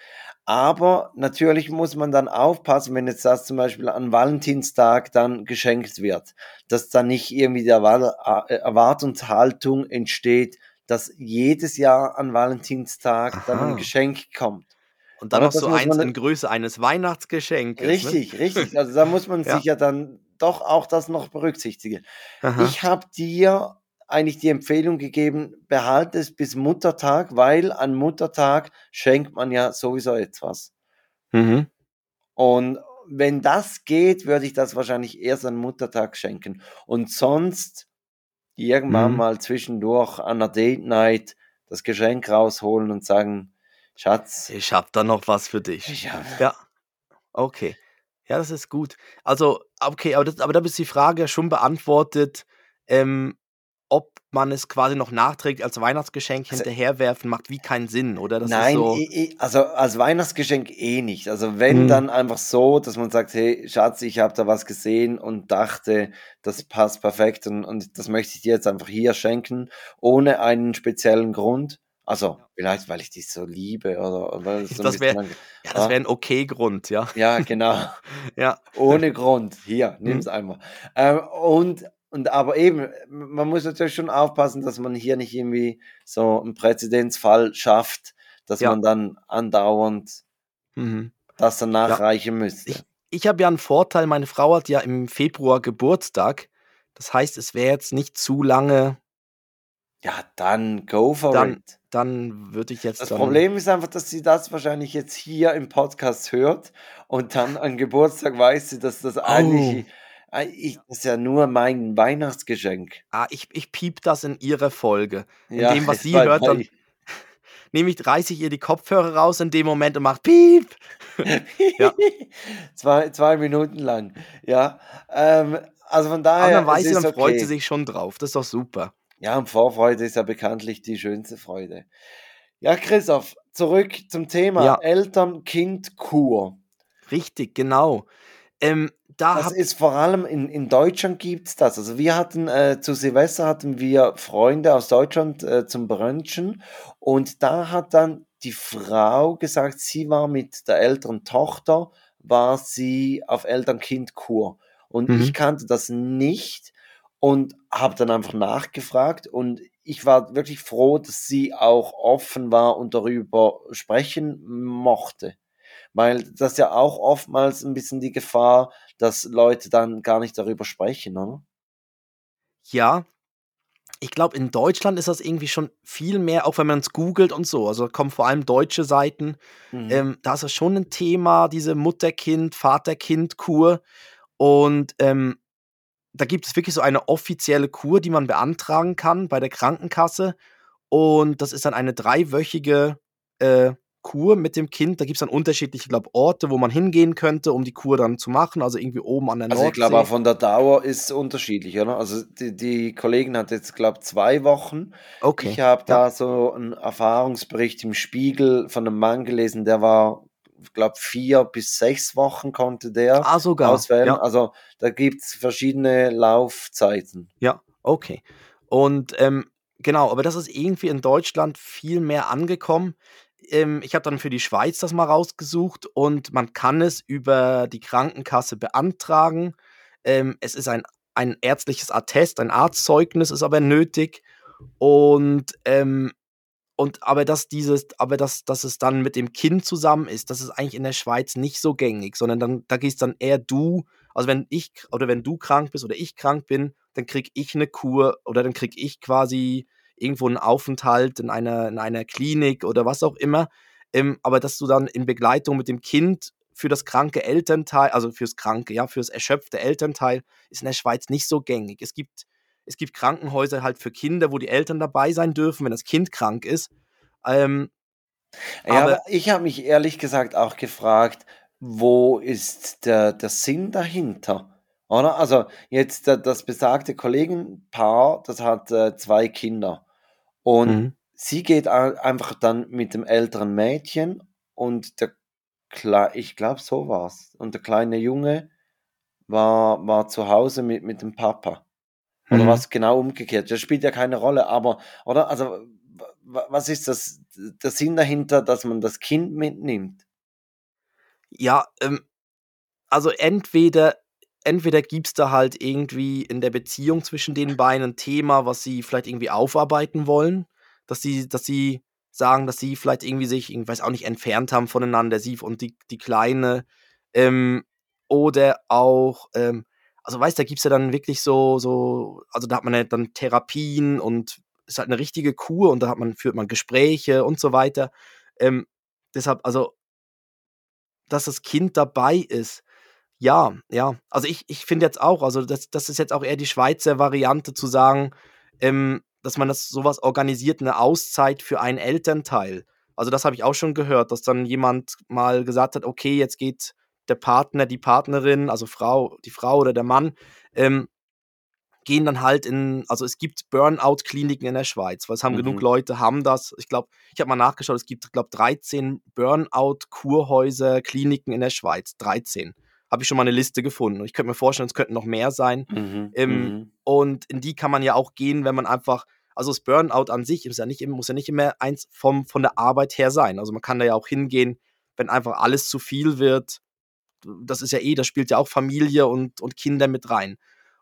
Speaker 2: Aber natürlich muss man dann aufpassen, wenn jetzt das zum Beispiel an Valentinstag dann geschenkt wird, dass dann nicht irgendwie die äh, Erwartungshaltung entsteht, dass jedes Jahr an Valentinstag dann
Speaker 1: Aha.
Speaker 2: ein Geschenk kommt.
Speaker 1: Und dann noch so eins in Größe eines Weihnachtsgeschenkes. Ne?
Speaker 2: Richtig, richtig. Also da muss man
Speaker 1: Ja.
Speaker 2: sich ja dann doch auch das noch berücksichtigen.
Speaker 1: Aha.
Speaker 2: Ich habe dir eigentlich die Empfehlung gegeben, behalte es bis Muttertag, weil an Muttertag schenkt man ja sowieso etwas.
Speaker 1: Mhm.
Speaker 2: Und wenn das geht, würde ich das wahrscheinlich erst an Muttertag schenken. Und sonst irgendwann
Speaker 1: Mhm.
Speaker 2: mal zwischendurch an einer Date Night das Geschenk rausholen und sagen, Schatz,
Speaker 1: Ich hab da noch was für dich.
Speaker 2: ich hab,
Speaker 1: Ja, okay. Ja, das ist gut. Also, okay, aber, das, aber da ist die Frage ja schon beantwortet, ähm, ob man es quasi noch nachträglich als Weihnachtsgeschenk
Speaker 2: Also-
Speaker 1: hinterherwerfen, macht wie keinen Sinn, oder? Das
Speaker 2: Nein,
Speaker 1: so.
Speaker 2: also als Weihnachtsgeschenk eh nicht. Also wenn
Speaker 1: Mhm.
Speaker 2: dann einfach so, dass man sagt, hey Schatz, ich habe da was gesehen und dachte, das passt perfekt und, und das möchte ich dir jetzt einfach hier schenken, ohne einen speziellen Grund. Also vielleicht, weil ich dich so liebe oder, weil es so ein
Speaker 1: Das wär-
Speaker 2: bisschen-
Speaker 1: Ja, das
Speaker 2: Ah.
Speaker 1: wäre ein okay Grund, ja.
Speaker 2: Ja, genau.
Speaker 1: Ja.
Speaker 2: Ohne Grund. Hier,
Speaker 1: Mhm.
Speaker 2: nimm's einmal. Ähm, und, und aber eben, man muss natürlich schon aufpassen, dass man hier nicht irgendwie so einen Präzedenzfall schafft, dass
Speaker 1: Ja.
Speaker 2: man dann andauernd
Speaker 1: Mhm.
Speaker 2: das dann nachreichen müsste.
Speaker 1: Ich, ich habe ja einen Vorteil, meine Frau hat ja im Februar Geburtstag. Das heißt, es wäre jetzt nicht zu lange,
Speaker 2: ja, dann go for
Speaker 1: Dann-
Speaker 2: it.
Speaker 1: dann würde ich jetzt
Speaker 2: Das. Problem ist einfach, dass sie das wahrscheinlich jetzt hier im Podcast hört und dann an Geburtstag weiß sie, dass das eigentlich, äh, ich, das ist ja nur mein Weihnachtsgeschenk.
Speaker 1: Ah, ich, ich piep das in ihrer Folge. In
Speaker 2: Ja,
Speaker 1: dem, was sie hört, dann nehme ich, reiße ich ihr die Kopfhörer raus in dem Moment und macht Piep. Ja.
Speaker 2: zwei, zwei Minuten lang. Ja. Ähm, also von
Speaker 1: Aber
Speaker 2: daher.
Speaker 1: dann weiß sie, dann
Speaker 2: ist
Speaker 1: freut
Speaker 2: okay.
Speaker 1: sie sich schon drauf. Das ist doch super.
Speaker 2: Ja, und Vorfreude ist ja bekanntlich die schönste Freude. Ja, Christoph, zurück zum Thema
Speaker 1: Ja.
Speaker 2: Eltern-Kind-Kur.
Speaker 1: Richtig, genau. Ähm, da
Speaker 2: Das ist vor allem in, in Deutschland gibt's das. Also wir hatten äh, zu Silvester hatten wir Freunde aus Deutschland äh, zum Brunchen und da hat dann die Frau gesagt, sie war mit der älteren Tochter, war sie auf Eltern-Kind-Kur. Und
Speaker 1: Mhm.
Speaker 2: ich kannte das nicht. und habe dann einfach nachgefragt und ich war wirklich froh, dass sie auch offen war und darüber sprechen mochte. Weil das ist ja auch oftmals ein bisschen die Gefahr, dass Leute dann gar nicht darüber sprechen, oder?
Speaker 1: Ja, ich glaube, in Deutschland ist das irgendwie schon viel mehr, auch wenn man es googelt und so. Also kommen vor allem deutsche Seiten.
Speaker 2: Mhm.
Speaker 1: Ähm, da ist es schon ein Thema, diese Mutter-Kind, Vater-Kind-Kur. Und ähm, da gibt es wirklich so eine offizielle Kur, die man beantragen kann bei der Krankenkasse. Und das ist dann eine dreiwöchige äh, Kur mit dem Kind. Da gibt es dann unterschiedliche, glaube Orte, wo man hingehen könnte, um die Kur dann zu machen. Also irgendwie oben an der
Speaker 2: Also ich
Speaker 1: Nordsee.
Speaker 2: glaube auch von der Dauer ist es unterschiedlich, oder? Also die, die Kollegin hat jetzt, glaube zwei Wochen.
Speaker 1: okay.
Speaker 2: Ich habe
Speaker 1: ja.
Speaker 2: da so einen Erfahrungsbericht im Spiegel von einem Mann gelesen, der war, glaube vier bis sechs Wochen konnte der
Speaker 1: Ah, sogar.
Speaker 2: auswählen.
Speaker 1: Ja.
Speaker 2: Also da gibt es verschiedene Laufzeiten.
Speaker 1: Ja, okay. Und ähm, genau, aber das ist irgendwie in Deutschland viel mehr angekommen. Ähm, ich habe dann für die Schweiz das mal rausgesucht und man kann es über die Krankenkasse beantragen. Ähm, es ist ein, ein ärztliches Attest, ein Arztzeugnis ist aber nötig. Und, ähm, und aber dass dieses, aber dass, dass es dann mit dem Kind zusammen ist, das ist eigentlich in der Schweiz nicht so gängig, sondern dann, da gehst dann eher du, also wenn ich oder wenn du krank bist oder ich krank bin, dann krieg ich eine Kur oder dann krieg ich quasi irgendwo einen Aufenthalt in einer, in einer Klinik oder was auch immer. Ähm, aber dass du dann in Begleitung mit dem Kind für das kranke Elternteil, also fürs kranke, ja, fürs erschöpfte Elternteil, ist in der Schweiz nicht so gängig. Es gibt, es gibt Krankenhäuser halt für Kinder, wo die Eltern dabei sein dürfen, wenn das Kind krank ist. Ähm,
Speaker 2: Ja,
Speaker 1: Aber-
Speaker 2: aber ich habe mich ehrlich gesagt auch gefragt, wo ist der, der Sinn dahinter? Oder? Also jetzt das besagte Kollegenpaar, das hat äh, zwei Kinder. Und
Speaker 1: Mhm.
Speaker 2: sie geht einfach dann mit dem älteren Mädchen und der Kle ich glaube, so war's. Und der kleine Junge war, war zu Hause mit, mit dem Papa. Oder
Speaker 1: Mhm.
Speaker 2: was genau umgekehrt? Das spielt ja keine Rolle, aber, oder? Also, was ist das, der Sinn dahinter, dass man das Kind mitnimmt?
Speaker 1: Ja, ähm, also entweder, entweder gibt es da halt irgendwie in der Beziehung zwischen den beiden ein Thema, was sie vielleicht irgendwie aufarbeiten wollen, dass sie, dass sie sagen, dass sie vielleicht irgendwie sich, ich weiß auch nicht, entfernt haben voneinander, sie und die, die Kleine. Ähm, oder auch, ähm, also weißt da gibt es ja dann wirklich so, so, also da hat man ja dann Therapien und ist halt eine richtige Kur und da hat man, führt man Gespräche und so weiter. Ähm, deshalb, also dass das Kind dabei ist. Ja, ja. Also ich, ich finde jetzt auch, also das, das ist jetzt auch eher die Schweizer Variante zu sagen, ähm, dass man das sowas organisiert, eine Auszeit für einen Elternteil. Also das habe ich auch schon gehört, dass dann jemand mal gesagt hat, okay, jetzt geht der Partner, die Partnerin, also Frau, die Frau oder der Mann, ähm, gehen dann halt in, also es gibt Burnout-Kliniken in der Schweiz, weil es haben
Speaker 2: Mhm.
Speaker 1: genug Leute, haben das. Ich glaube, ich habe mal nachgeschaut, es gibt, glaube 13 Burnout-Kurhäuser, Kliniken in der Schweiz. 13. Habe ich schon mal eine Liste gefunden. Und ich könnte mir vorstellen, es könnten noch mehr sein.
Speaker 2: Mhm.
Speaker 1: Ähm,
Speaker 2: mhm.
Speaker 1: Und in die kann man ja auch gehen, wenn man einfach, also das Burnout an sich ist ja nicht, muss ja nicht immer eins vom, von der Arbeit her sein. Also man kann da ja auch hingehen, wenn einfach alles zu viel wird. Das ist ja eh, da spielt ja auch Familie und, und Kinder mit rein.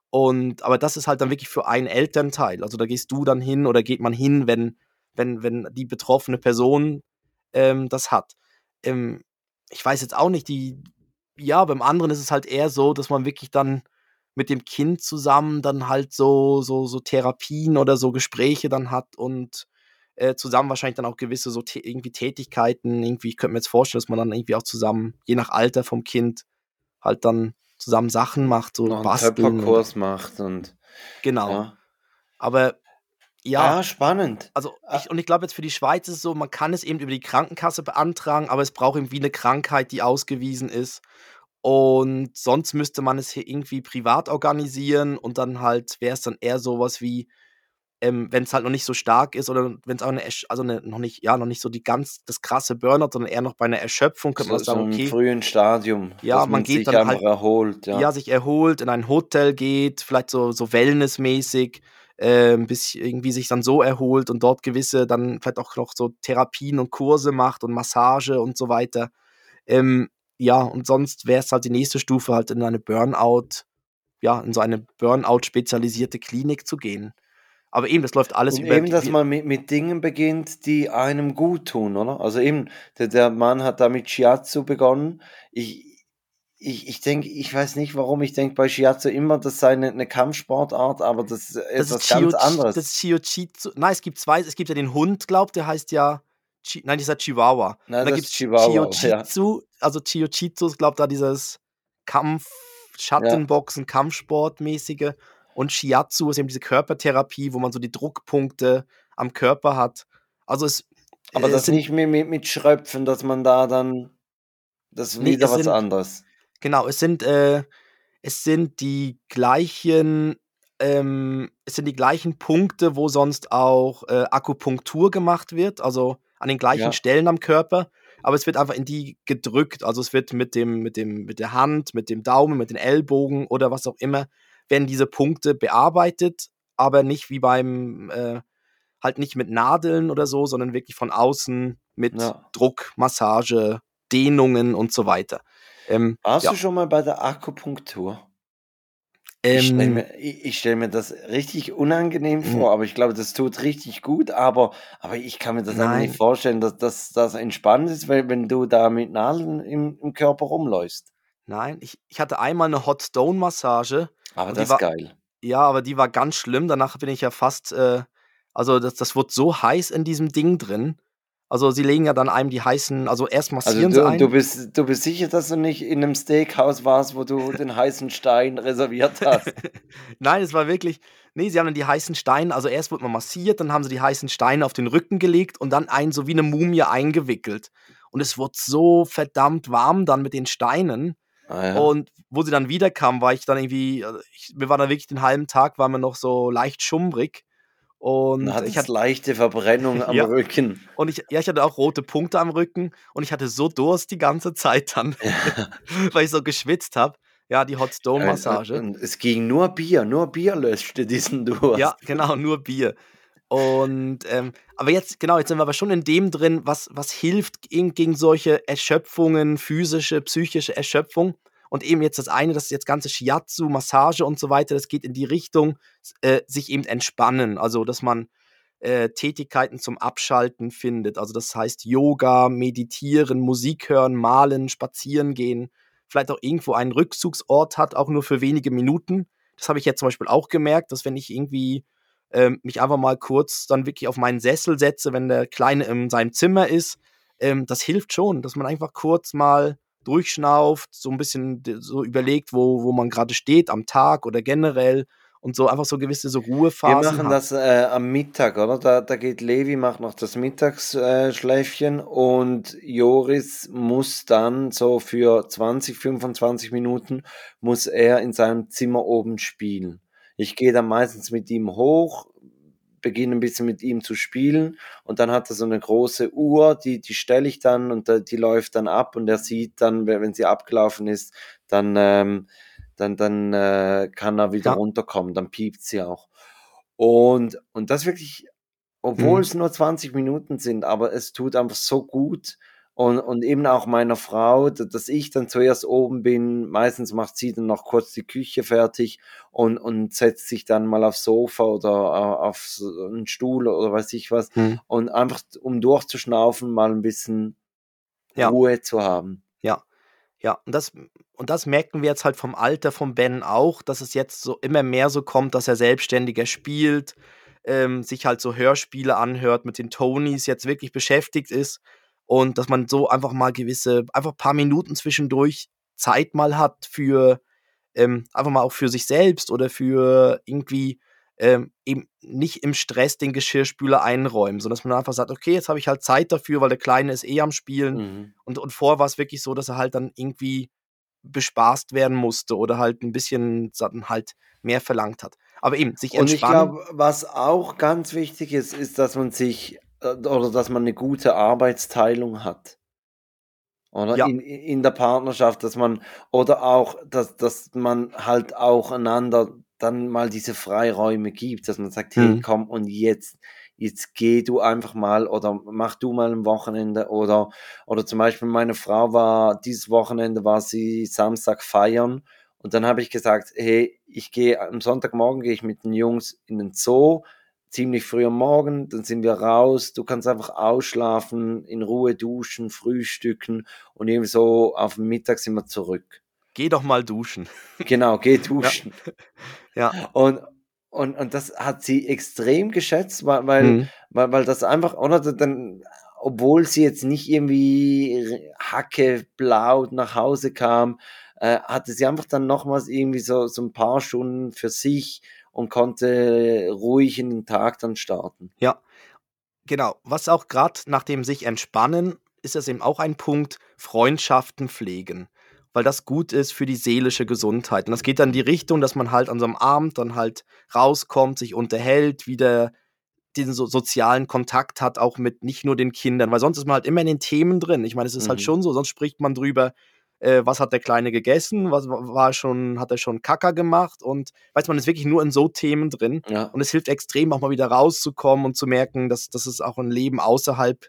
Speaker 1: Und, aber das ist halt dann wirklich für einen Elternteil. Also da gehst du dann hin oder geht man hin, wenn, wenn, wenn die betroffene Person ähm, das hat. Ähm, ich weiß jetzt auch nicht, die, ja, beim anderen ist es halt eher so, dass man wirklich dann mit dem Kind zusammen dann halt so, so, so Therapien oder so Gespräche dann hat und äh, zusammen wahrscheinlich dann auch gewisse so irgendwie Tätigkeiten, irgendwie, ich könnte mir jetzt vorstellen, dass man dann irgendwie auch zusammen, je nach Alter vom Kind, halt dann zusammen Sachen macht, so basteln.
Speaker 2: Töpferkurs macht und
Speaker 1: Genau.
Speaker 2: ja.
Speaker 1: Aber ja,
Speaker 2: Ah, spannend.
Speaker 1: also
Speaker 2: Ah.
Speaker 1: ich, und ich glaube jetzt für die Schweiz ist es so, man kann es eben über die Krankenkasse beantragen, aber es braucht irgendwie eine Krankheit, die ausgewiesen ist. Und sonst müsste man es hier irgendwie privat organisieren und dann halt wäre es dann eher sowas wie, ähm, wenn es halt noch nicht so stark ist oder wenn es auch eine, also eine, noch nicht, ja, noch nicht so die ganz, das krasse Burnout, sondern eher noch bei einer Erschöpfung, könnte man
Speaker 2: So,
Speaker 1: sagen,
Speaker 2: im
Speaker 1: okay,
Speaker 2: frühen Stadium,
Speaker 1: Ja, man
Speaker 2: man
Speaker 1: geht
Speaker 2: sich
Speaker 1: dann halt-
Speaker 2: erholt.
Speaker 1: ja.
Speaker 2: Ja.
Speaker 1: sich erholt, in ein Hotel geht, vielleicht so, so wellnessmäßig, äh, bisschen irgendwie sich dann so erholt und dort gewisse dann vielleicht auch noch so Therapien und Kurse macht und Massage und so weiter. Ähm, ja, und sonst wäre es halt die nächste Stufe halt in eine Burnout, ja, in so eine Burnout-spezialisierte Klinik zu gehen. Aber eben, das läuft alles
Speaker 2: Und
Speaker 1: über
Speaker 2: eben, dass man mit, mit Dingen beginnt, die einem gut tun, oder? Also eben, der, der Mann hat da mit Shiatsu begonnen. Ich, ich, ich denke, ich weiß nicht warum, ich denke bei Shiatsu immer, das sei eine, eine Kampfsportart, aber das ist
Speaker 1: das
Speaker 2: was
Speaker 1: ist
Speaker 2: ganz
Speaker 1: Chio-
Speaker 2: anderes.
Speaker 1: Das ist Chiojitsu. Nein, es gibt zwei. Es gibt ja den Hund, glaubt, der heißt ja. Chi, nein, dieser Chihuahua.
Speaker 2: Nein, das
Speaker 1: gibt es
Speaker 2: Chihuahua,
Speaker 1: Chiojitsu. Also Chiojitsu ist, glaubt da dieses Kampf, Schattenboxen, Kampfsportmäßige. Und Shiatsu ist eben diese Körpertherapie, wo man so die Druckpunkte am Körper hat. Also es.
Speaker 2: aber
Speaker 1: äh,
Speaker 2: das
Speaker 1: es sind,
Speaker 2: nicht mit, mit, mit Schröpfen, dass man da dann, das ist
Speaker 1: Nee,
Speaker 2: wieder was
Speaker 1: sind-
Speaker 2: anderes.
Speaker 1: Genau, es sind, äh, es sind die gleichen, ähm, es sind die gleichen Punkte, wo sonst auch äh, Akupunktur gemacht wird, also an den gleichen
Speaker 2: Ja.
Speaker 1: Stellen am Körper, aber es wird einfach in die gedrückt, also es wird mit dem, mit dem, mit der Hand, mit dem Daumen, mit den Ellbogen oder was auch immer, werden diese Punkte bearbeitet, aber nicht wie beim, äh, halt nicht mit Nadeln oder so, sondern wirklich von außen mit
Speaker 2: Ja.
Speaker 1: Druck, Massage, Dehnungen und so weiter. Ähm,
Speaker 2: Warst
Speaker 1: ja.
Speaker 2: du schon mal bei der Akupunktur? Ich stelle
Speaker 1: Ähm,
Speaker 2: mir, stell mir das richtig unangenehm vor, aber ich glaube, das tut richtig gut. Aber, aber ich kann mir das einfach
Speaker 1: Nein.
Speaker 2: nicht vorstellen, dass das entspannt ist, weil, wenn du da mit Nadeln im, im Körper rumläufst.
Speaker 1: Nein, ich, ich hatte einmal eine Hot Stone Massage.
Speaker 2: Aber
Speaker 1: Und
Speaker 2: das
Speaker 1: die war-
Speaker 2: ist geil.
Speaker 1: Ja, aber die war ganz schlimm. Danach bin ich ja fast, äh, also das, das wurde so heiß in diesem Ding drin. Also sie legen ja dann einem die heißen, also erst
Speaker 2: Also
Speaker 1: massieren sie
Speaker 2: du,
Speaker 1: einen.
Speaker 2: du, bist, du bist sicher, dass du nicht in einem Steakhouse warst, wo du den heißen Stein reserviert hast.
Speaker 1: Nein, es war wirklich, nee, sie haben dann die heißen Steine, also erst wurde man massiert, dann haben sie die heißen Steine auf den Rücken gelegt und dann einen so wie eine Mumie eingewickelt. Und es wurde so verdammt warm dann mit den Steinen.
Speaker 2: Ah, ja.
Speaker 1: Und wo sie dann wiederkam, war ich dann irgendwie, also ich, mir war dann wirklich den halben Tag, war mir noch so leicht schummrig. Und
Speaker 2: hat
Speaker 1: ich hatte,
Speaker 2: leichte Verbrennung am
Speaker 1: Ja.
Speaker 2: Rücken.
Speaker 1: und ich, ja, ich hatte auch rote Punkte am Rücken und ich hatte so Durst die ganze Zeit dann, weil ich so geschwitzt habe. Ja, die Hot Stone Massage.
Speaker 2: Und es ging nur Bier, nur Bier löschte diesen Durst.
Speaker 1: Ja, genau, nur Bier. Und ähm, aber jetzt, genau, jetzt sind wir aber schon in dem drin, was, was hilft gegen, gegen solche Erschöpfungen, physische, psychische Erschöpfung. Und eben jetzt das eine, das jetzt ganze Shiatsu, Massage und so weiter, das geht in die Richtung, äh, sich eben entspannen. Also, dass man äh, Tätigkeiten zum Abschalten findet. Also, das heißt Yoga, Meditieren, Musik hören, malen, spazieren gehen. Vielleicht auch irgendwo einen Rückzugsort hat, auch nur für wenige Minuten. Das habe ich jetzt zum Beispiel auch gemerkt, dass wenn ich irgendwie ähm, mich einfach mal kurz dann wirklich auf meinen Sessel setze, wenn der Kleine in seinem Zimmer ist, ähm, das hilft schon, dass man einfach kurz mal durchschnauft, so ein bisschen so überlegt, wo, wo man gerade steht am Tag oder generell und so einfach so gewisse so
Speaker 2: Wir
Speaker 1: Ruhephasen
Speaker 2: machen
Speaker 1: hat.
Speaker 2: das äh, am Mittag, oder? Da, da geht Levi, macht noch das Mittagsschläfchen äh, und Joris muss dann so für 20, 25 Minuten muss er in seinem Zimmer oben spielen. Ich gehe dann meistens mit ihm hoch, beginne ein bisschen mit ihm zu spielen und dann hat er so eine große Uhr, die, die stelle ich dann und die läuft dann ab und er sieht dann, wenn sie abgelaufen ist, dann, ähm, dann, dann äh, kann er wieder
Speaker 1: Ja.
Speaker 2: runterkommen, dann piept sie auch. Und, und das wirklich, obwohl
Speaker 1: Mhm.
Speaker 2: es nur 20 Minuten sind, aber es tut einfach so gut. Und, und eben auch meiner Frau, dass ich dann zuerst oben bin. Meistens macht sie dann noch kurz die Küche fertig und, und setzt sich dann mal aufs Sofa oder äh, auf so einen Stuhl oder weiß ich was.
Speaker 1: Mhm.
Speaker 2: Und einfach, um durchzuschnaufen, mal ein bisschen
Speaker 1: Ja.
Speaker 2: Ruhe zu haben.
Speaker 1: Ja, und das, und das merken wir jetzt halt vom Alter von Ben auch, dass es jetzt so immer mehr so kommt, dass er selbstständiger spielt, ähm, sich halt so Hörspiele anhört, mit den Tonys jetzt wirklich beschäftigt ist und dass man so einfach mal gewisse, einfach ein paar Minuten zwischendurch Zeit mal hat für, ähm, einfach mal auch für sich selbst oder für irgendwie ähm, eben nicht im Stress den Geschirrspüler einräumen, sondern dass man einfach sagt, okay, jetzt habe ich halt Zeit dafür, weil der Kleine ist eh am Spielen.
Speaker 2: Mhm.
Speaker 1: Und, und vorher war es wirklich so, dass er halt dann irgendwie bespaßt werden musste oder halt ein bisschen halt mehr verlangt hat. Aber eben, sich
Speaker 2: Und ich
Speaker 1: entspannen.
Speaker 2: glaube, was auch ganz wichtig ist, ist, dass man sich oder dass man eine gute Arbeitsteilung hat. Oder
Speaker 1: Ja.
Speaker 2: in, in der Partnerschaft, dass man, oder auch, dass, dass man halt auch einander dann mal diese Freiräume gibt, dass man sagt, hey,
Speaker 1: Mhm.
Speaker 2: komm, und jetzt, jetzt geh du einfach mal oder mach du mal ein Wochenende oder, oder zum Beispiel meine Frau war, dieses Wochenende war sie Samstag feiern Und dann habe ich gesagt, hey, ich gehe am Sonntagmorgen gehe ich mit den Jungs in den Zoo, ziemlich früh am Morgen, dann sind wir raus, du kannst einfach ausschlafen, in Ruhe duschen, frühstücken und irgendwie so auf dem Mittag sind wir zurück.
Speaker 1: Geh doch mal duschen.
Speaker 2: Genau, geh duschen.
Speaker 1: Ja.
Speaker 2: Und, und, und das hat sie extrem geschätzt, weil, weil,
Speaker 1: Mhm.
Speaker 2: weil, weil das einfach, oder dann, obwohl sie jetzt nicht irgendwie hackeblau nach Hause kam, äh, hatte sie einfach dann nochmals irgendwie so, so ein paar Stunden für sich und konnte ruhig in den Tag dann starten.
Speaker 1: Ja, genau. Was auch gerade nach dem sich entspannen, ist das eben auch ein Punkt, Freundschaften pflegen. Weil das gut ist für die seelische Gesundheit. Und das geht dann in die Richtung, dass man halt an so einem Abend dann halt rauskommt, sich unterhält, wieder diesen so sozialen Kontakt hat, auch mit nicht nur den Kindern, weil sonst ist man halt immer in den Themen drin. Ich meine, es ist halt
Speaker 2: Mhm.
Speaker 1: schon so, sonst spricht man drüber, äh, was hat der Kleine gegessen, was wa- war schon, hat er schon Kacker gemacht und weiß man ist wirklich nur in so Themen drin.
Speaker 2: Ja.
Speaker 1: Und es hilft extrem, auch mal wieder rauszukommen und zu merken, dass, dass es auch ein Leben außerhalb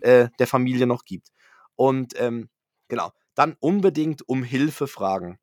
Speaker 1: äh, der Familie noch gibt. Und ähm, genau, dann unbedingt um Hilfe fragen.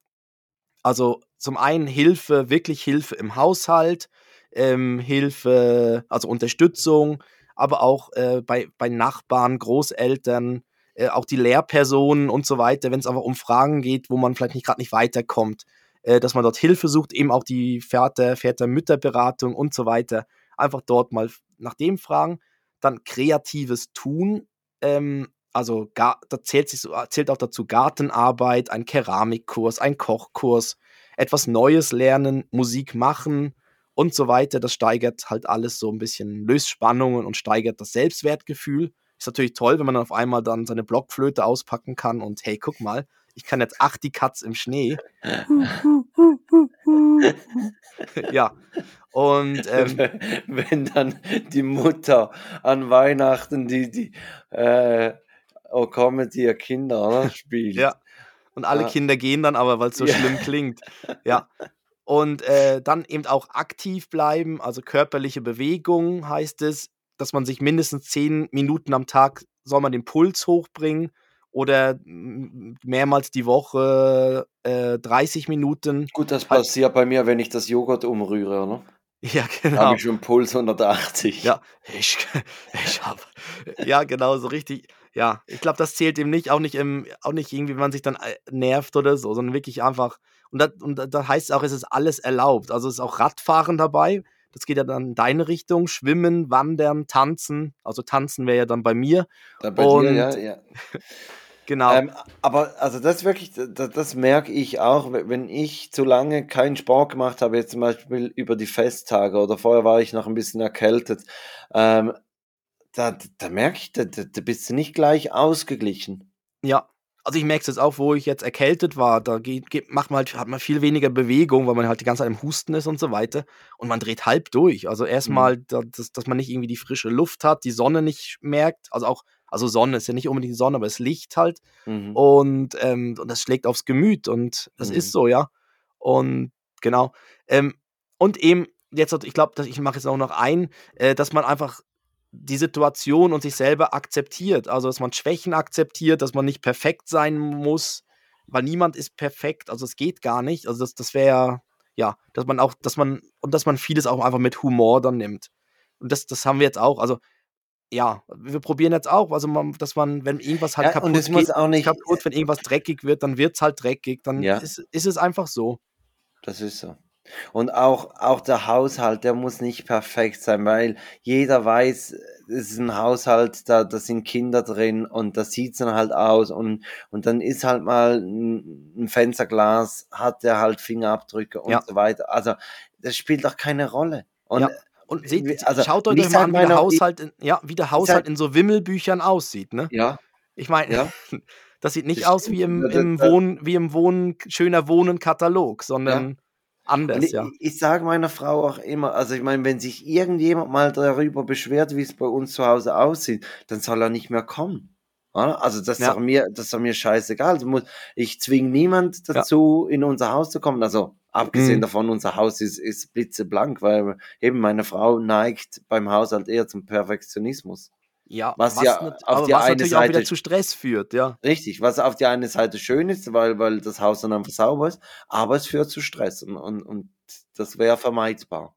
Speaker 1: Also zum einen Hilfe, wirklich Hilfe im Haushalt, ähm, Hilfe, also Unterstützung, aber auch äh, bei, bei Nachbarn, Großeltern, äh, auch die Lehrpersonen und so weiter, wenn es aber um Fragen geht, wo man vielleicht nicht gerade nicht weiterkommt, äh, dass man dort Hilfe sucht, eben auch die Väter, Väter-Mütter-Beratung und so weiter. Einfach dort mal nach dem fragen. Dann kreatives Tun, ähm, also da zählt, sich so, zählt auch dazu Gartenarbeit, ein Keramikkurs, ein Kochkurs, etwas Neues lernen, Musik machen und so weiter. Das steigert halt alles so ein bisschen, löst Spannungen und steigert das Selbstwertgefühl. Ist natürlich toll, wenn man dann auf einmal dann seine Blockflöte auspacken kann und hey, guck mal, ich kann jetzt acht die Katz im Schnee. ja. Und ähm,
Speaker 2: Wenn dann die Mutter an Weihnachten die, die äh, Oh Comedy ihr Kinder oder? spielt.
Speaker 1: Ja. Und alle
Speaker 2: Ja.
Speaker 1: Kinder gehen dann aber, weil es so
Speaker 2: Ja.
Speaker 1: schlimm klingt. Ja. Und äh, dann eben auch aktiv bleiben, also körperliche Bewegung heißt es, dass man sich mindestens zehn Minuten am Tag soll man den Puls hochbringen oder mehrmals die Woche äh, 30 Minuten.
Speaker 2: Gut, das
Speaker 1: Halt-
Speaker 2: passiert bei mir, wenn ich das Joghurt umrühre, oder?
Speaker 1: Ja,
Speaker 2: Da
Speaker 1: genau.
Speaker 2: habe ich schon Puls 180.
Speaker 1: Ja, ich, ich hab. Ja, genau, so richtig. Ja, ich glaube, das zählt eben nicht, auch nicht im, auch nicht irgendwie, wenn man sich dann äh, nervt oder so, sondern wirklich einfach. Und da, und da- da heißt es auch, es ist alles erlaubt. Also es ist auch Radfahren dabei. Das geht ja dann in deine Richtung. Schwimmen, Wandern, Tanzen. Also tanzen wäre ja dann bei mir.
Speaker 2: Da bei
Speaker 1: Und-
Speaker 2: dir, ja, ja.
Speaker 1: Genau.
Speaker 2: Ähm, aber also das wirklich, das, das merke ich auch, we- wenn ich zu lange keinen Sport gemacht habe, jetzt zum Beispiel über die Festtage oder vorher war ich noch ein bisschen erkältet, ähm, da, da merke ich, da, da bist du nicht gleich ausgeglichen.
Speaker 1: Ja, also ich merke es jetzt auch, wo ich jetzt erkältet war, da geht, geht, macht man halt, hat man viel weniger Bewegung, weil man halt die ganze Zeit im Husten ist und so weiter. Und man dreht halb durch. Also erstmal, da, dass, dass man nicht irgendwie die frische Luft hat, die Sonne nicht merkt. Also auch, also Sonne ist ja nicht unbedingt die Sonne, aber das Licht halt.
Speaker 2: Mhm.
Speaker 1: Und, ähm, und das schlägt aufs Gemüt und das
Speaker 2: Mhm.
Speaker 1: ist so, ja. Und genau. Ähm, und eben, jetzt, ich glaube, ich mache jetzt auch noch ein, äh, dass man einfach die Situation und sich selber akzeptiert. Also, dass man Schwächen akzeptiert, dass man nicht perfekt sein muss, weil niemand ist perfekt. Also, es geht gar nicht. Also, das, das wäre, ja, dass man auch, dass man, und dass man vieles auch einfach mit Humor dann nimmt. Und das, das haben wir jetzt auch. Also, ja, wir probieren jetzt auch, also man, dass man, wenn irgendwas halt
Speaker 2: Ja,
Speaker 1: kaputt
Speaker 2: und es muss auch nicht,
Speaker 1: kaputt, wenn irgendwas dreckig wird, dann wird es halt dreckig. Dann
Speaker 2: Ja.
Speaker 1: ist, ist es einfach so.
Speaker 2: Das ist so. Und auch, auch der Haushalt, der muss nicht perfekt sein, weil jeder weiß, es ist ein Haushalt, da, da sind Kinder drin und das sieht dann halt aus und, und dann ist halt mal ein, Fensterglas, hat der halt Fingerabdrücke und
Speaker 1: Ja.
Speaker 2: so weiter. Also, das spielt doch keine Rolle. Und
Speaker 1: Ja. Und seht,
Speaker 2: wie- also,
Speaker 1: schaut euch doch mal
Speaker 2: sag
Speaker 1: an, wie der Haushalt, in, ja, wie der Haushalt in so Wimmelbüchern aussieht, ne?
Speaker 2: ja,
Speaker 1: Ich meine,
Speaker 2: ja,
Speaker 1: das sieht nicht
Speaker 2: Das
Speaker 1: aus wie im, im
Speaker 2: da-
Speaker 1: Wohn, wie im Wohn, schöner Wohnen-Katalog, sondern anders,
Speaker 2: Und ich,
Speaker 1: ja.
Speaker 2: ich sage meiner Frau auch immer, also ich meine, wenn sich irgendjemand mal darüber beschwert, wie es bei uns zu Hause aussieht, dann soll er nicht mehr kommen. Also das ist
Speaker 1: Ja.
Speaker 2: doch mir, das ist mir scheißegal. Also muss, ich zwinge niemand
Speaker 1: Ja.
Speaker 2: dazu, in unser Haus zu kommen. Also abgesehen
Speaker 1: Mhm.
Speaker 2: davon, unser Haus ist, ist blitzeblank, weil eben meine Frau neigt beim Haushalt eher zum Perfektionismus.
Speaker 1: Ja,
Speaker 2: Was
Speaker 1: was,
Speaker 2: ja
Speaker 1: nat-
Speaker 2: auf
Speaker 1: aber
Speaker 2: die
Speaker 1: was
Speaker 2: eine
Speaker 1: natürlich auch wieder
Speaker 2: Seite-
Speaker 1: zu Stress führt, ja.
Speaker 2: Richtig, was auf die eine Seite schön ist, weil, weil das Haus dann einfach sauber ist, aber es führt zu Stress und, und, und das wäre vermeidbar.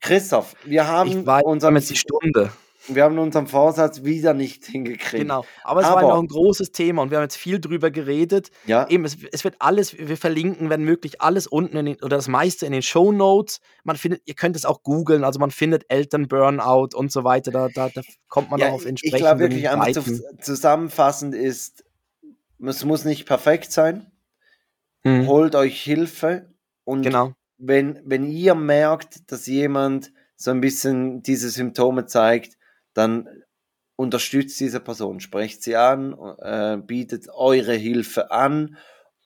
Speaker 2: Christoph, wir haben,
Speaker 1: Ich weiß,
Speaker 2: unseren,
Speaker 1: jetzt die Stunde.
Speaker 2: Wir haben unseren Vorsatz wieder nicht hingekriegt.
Speaker 1: Genau. Aber es war
Speaker 2: Aber-
Speaker 1: noch ein großes Thema und wir haben jetzt viel drüber geredet.
Speaker 2: Ja,
Speaker 1: Eben, es, es wird alles, wir verlinken, wenn möglich, alles unten in den, oder das meiste in den Show Notes. Man findet, ihr könnt es auch googeln, also man findet Eltern Burnout und so weiter. Da, da, da kommt man
Speaker 2: ja
Speaker 1: auf
Speaker 2: ich
Speaker 1: entsprechende
Speaker 2: glaube wirklich einfach zu, zusammenfassend ist, es muss nicht perfekt sein,
Speaker 1: Mhm.
Speaker 2: holt euch Hilfe und
Speaker 1: Genau.
Speaker 2: wenn, wenn ihr merkt, dass jemand so ein bisschen diese Symptome zeigt, dann unterstützt diese Person, sprecht sie an, äh, bietet eure Hilfe an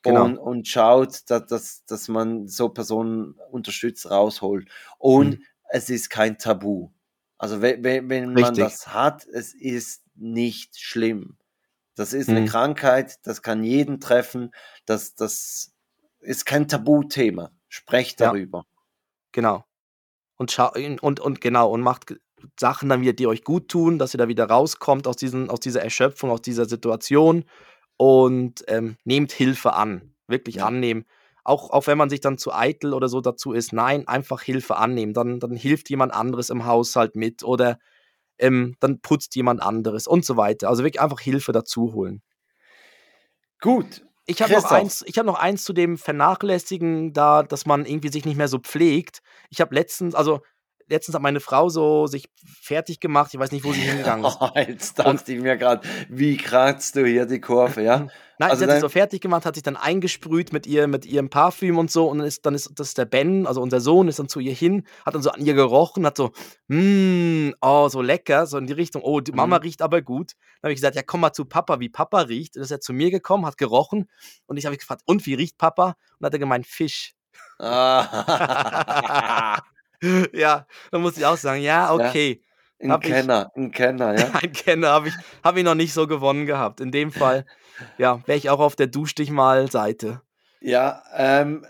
Speaker 1: Genau.
Speaker 2: und, und schaut, dass, dass, dass man so Personen unterstützt, rausholt. Und
Speaker 1: Mhm.
Speaker 2: es ist kein Tabu. Also wenn, wenn, wenn man
Speaker 1: Richtig.
Speaker 2: das hat, es ist nicht schlimm. Das ist eine
Speaker 1: Mhm.
Speaker 2: Krankheit, das kann jeden treffen, das, das ist kein Tabuthema. Sprecht
Speaker 1: Ja.
Speaker 2: darüber.
Speaker 1: Genau. Und, schau, und, und genau, und macht Sachen dann wieder, die euch gut tun, dass ihr da wieder rauskommt aus, diesen, aus dieser Erschöpfung, aus dieser Situation und ähm, nehmt Hilfe an. Wirklich
Speaker 2: Ja.
Speaker 1: annehmen. Auch, auch wenn man sich dann zu eitel oder so dazu ist, nein, einfach Hilfe annehmen. Dann, dann hilft jemand anderes im Haushalt mit oder ähm, dann putzt jemand anderes und so weiter. Also wirklich einfach Hilfe dazu holen.
Speaker 2: Gut.
Speaker 1: Ich habe noch eins, ich habe noch eins zu dem Vernachlässigen da, dass man irgendwie sich nicht mehr so pflegt. Ich habe letztens, also letztens hat meine Frau so sich fertig gemacht. Ich weiß nicht, wo sie hingegangen ist.
Speaker 2: Oh, jetzt dachte ich mir gerade, wie kratzt du hier die Kurve, ja?
Speaker 1: Nein,
Speaker 2: Also
Speaker 1: sie hat sich so fertig gemacht, hat sich dann eingesprüht mit ihr, mit ihrem Parfüm und so. Und dann ist, dann ist das ist der Ben, also unser Sohn, ist dann zu ihr hin, hat dann so an ihr gerochen, hat so, mmm, oh, so lecker, so in die Richtung, oh, die Mama
Speaker 2: Mhm.
Speaker 1: riecht aber gut. Dann habe ich gesagt, ja, komm mal zu Papa, wie Papa riecht. Und dann ist er zu mir gekommen, hat gerochen. Und ich habe gefragt, und wie riecht Papa? Und dann hat er gemeint, Fisch. Ja, dann musste ich auch sagen, ja, okay.
Speaker 2: ein
Speaker 1: Hab ich-
Speaker 2: Kenner, ein Kenner, ja.
Speaker 1: Ein Kenner habe ich, hab ich noch nicht so gewonnen gehabt. In dem Fall, ja, wäre ich auch auf der Dusch dich mal Seite.
Speaker 2: Ja, ähm,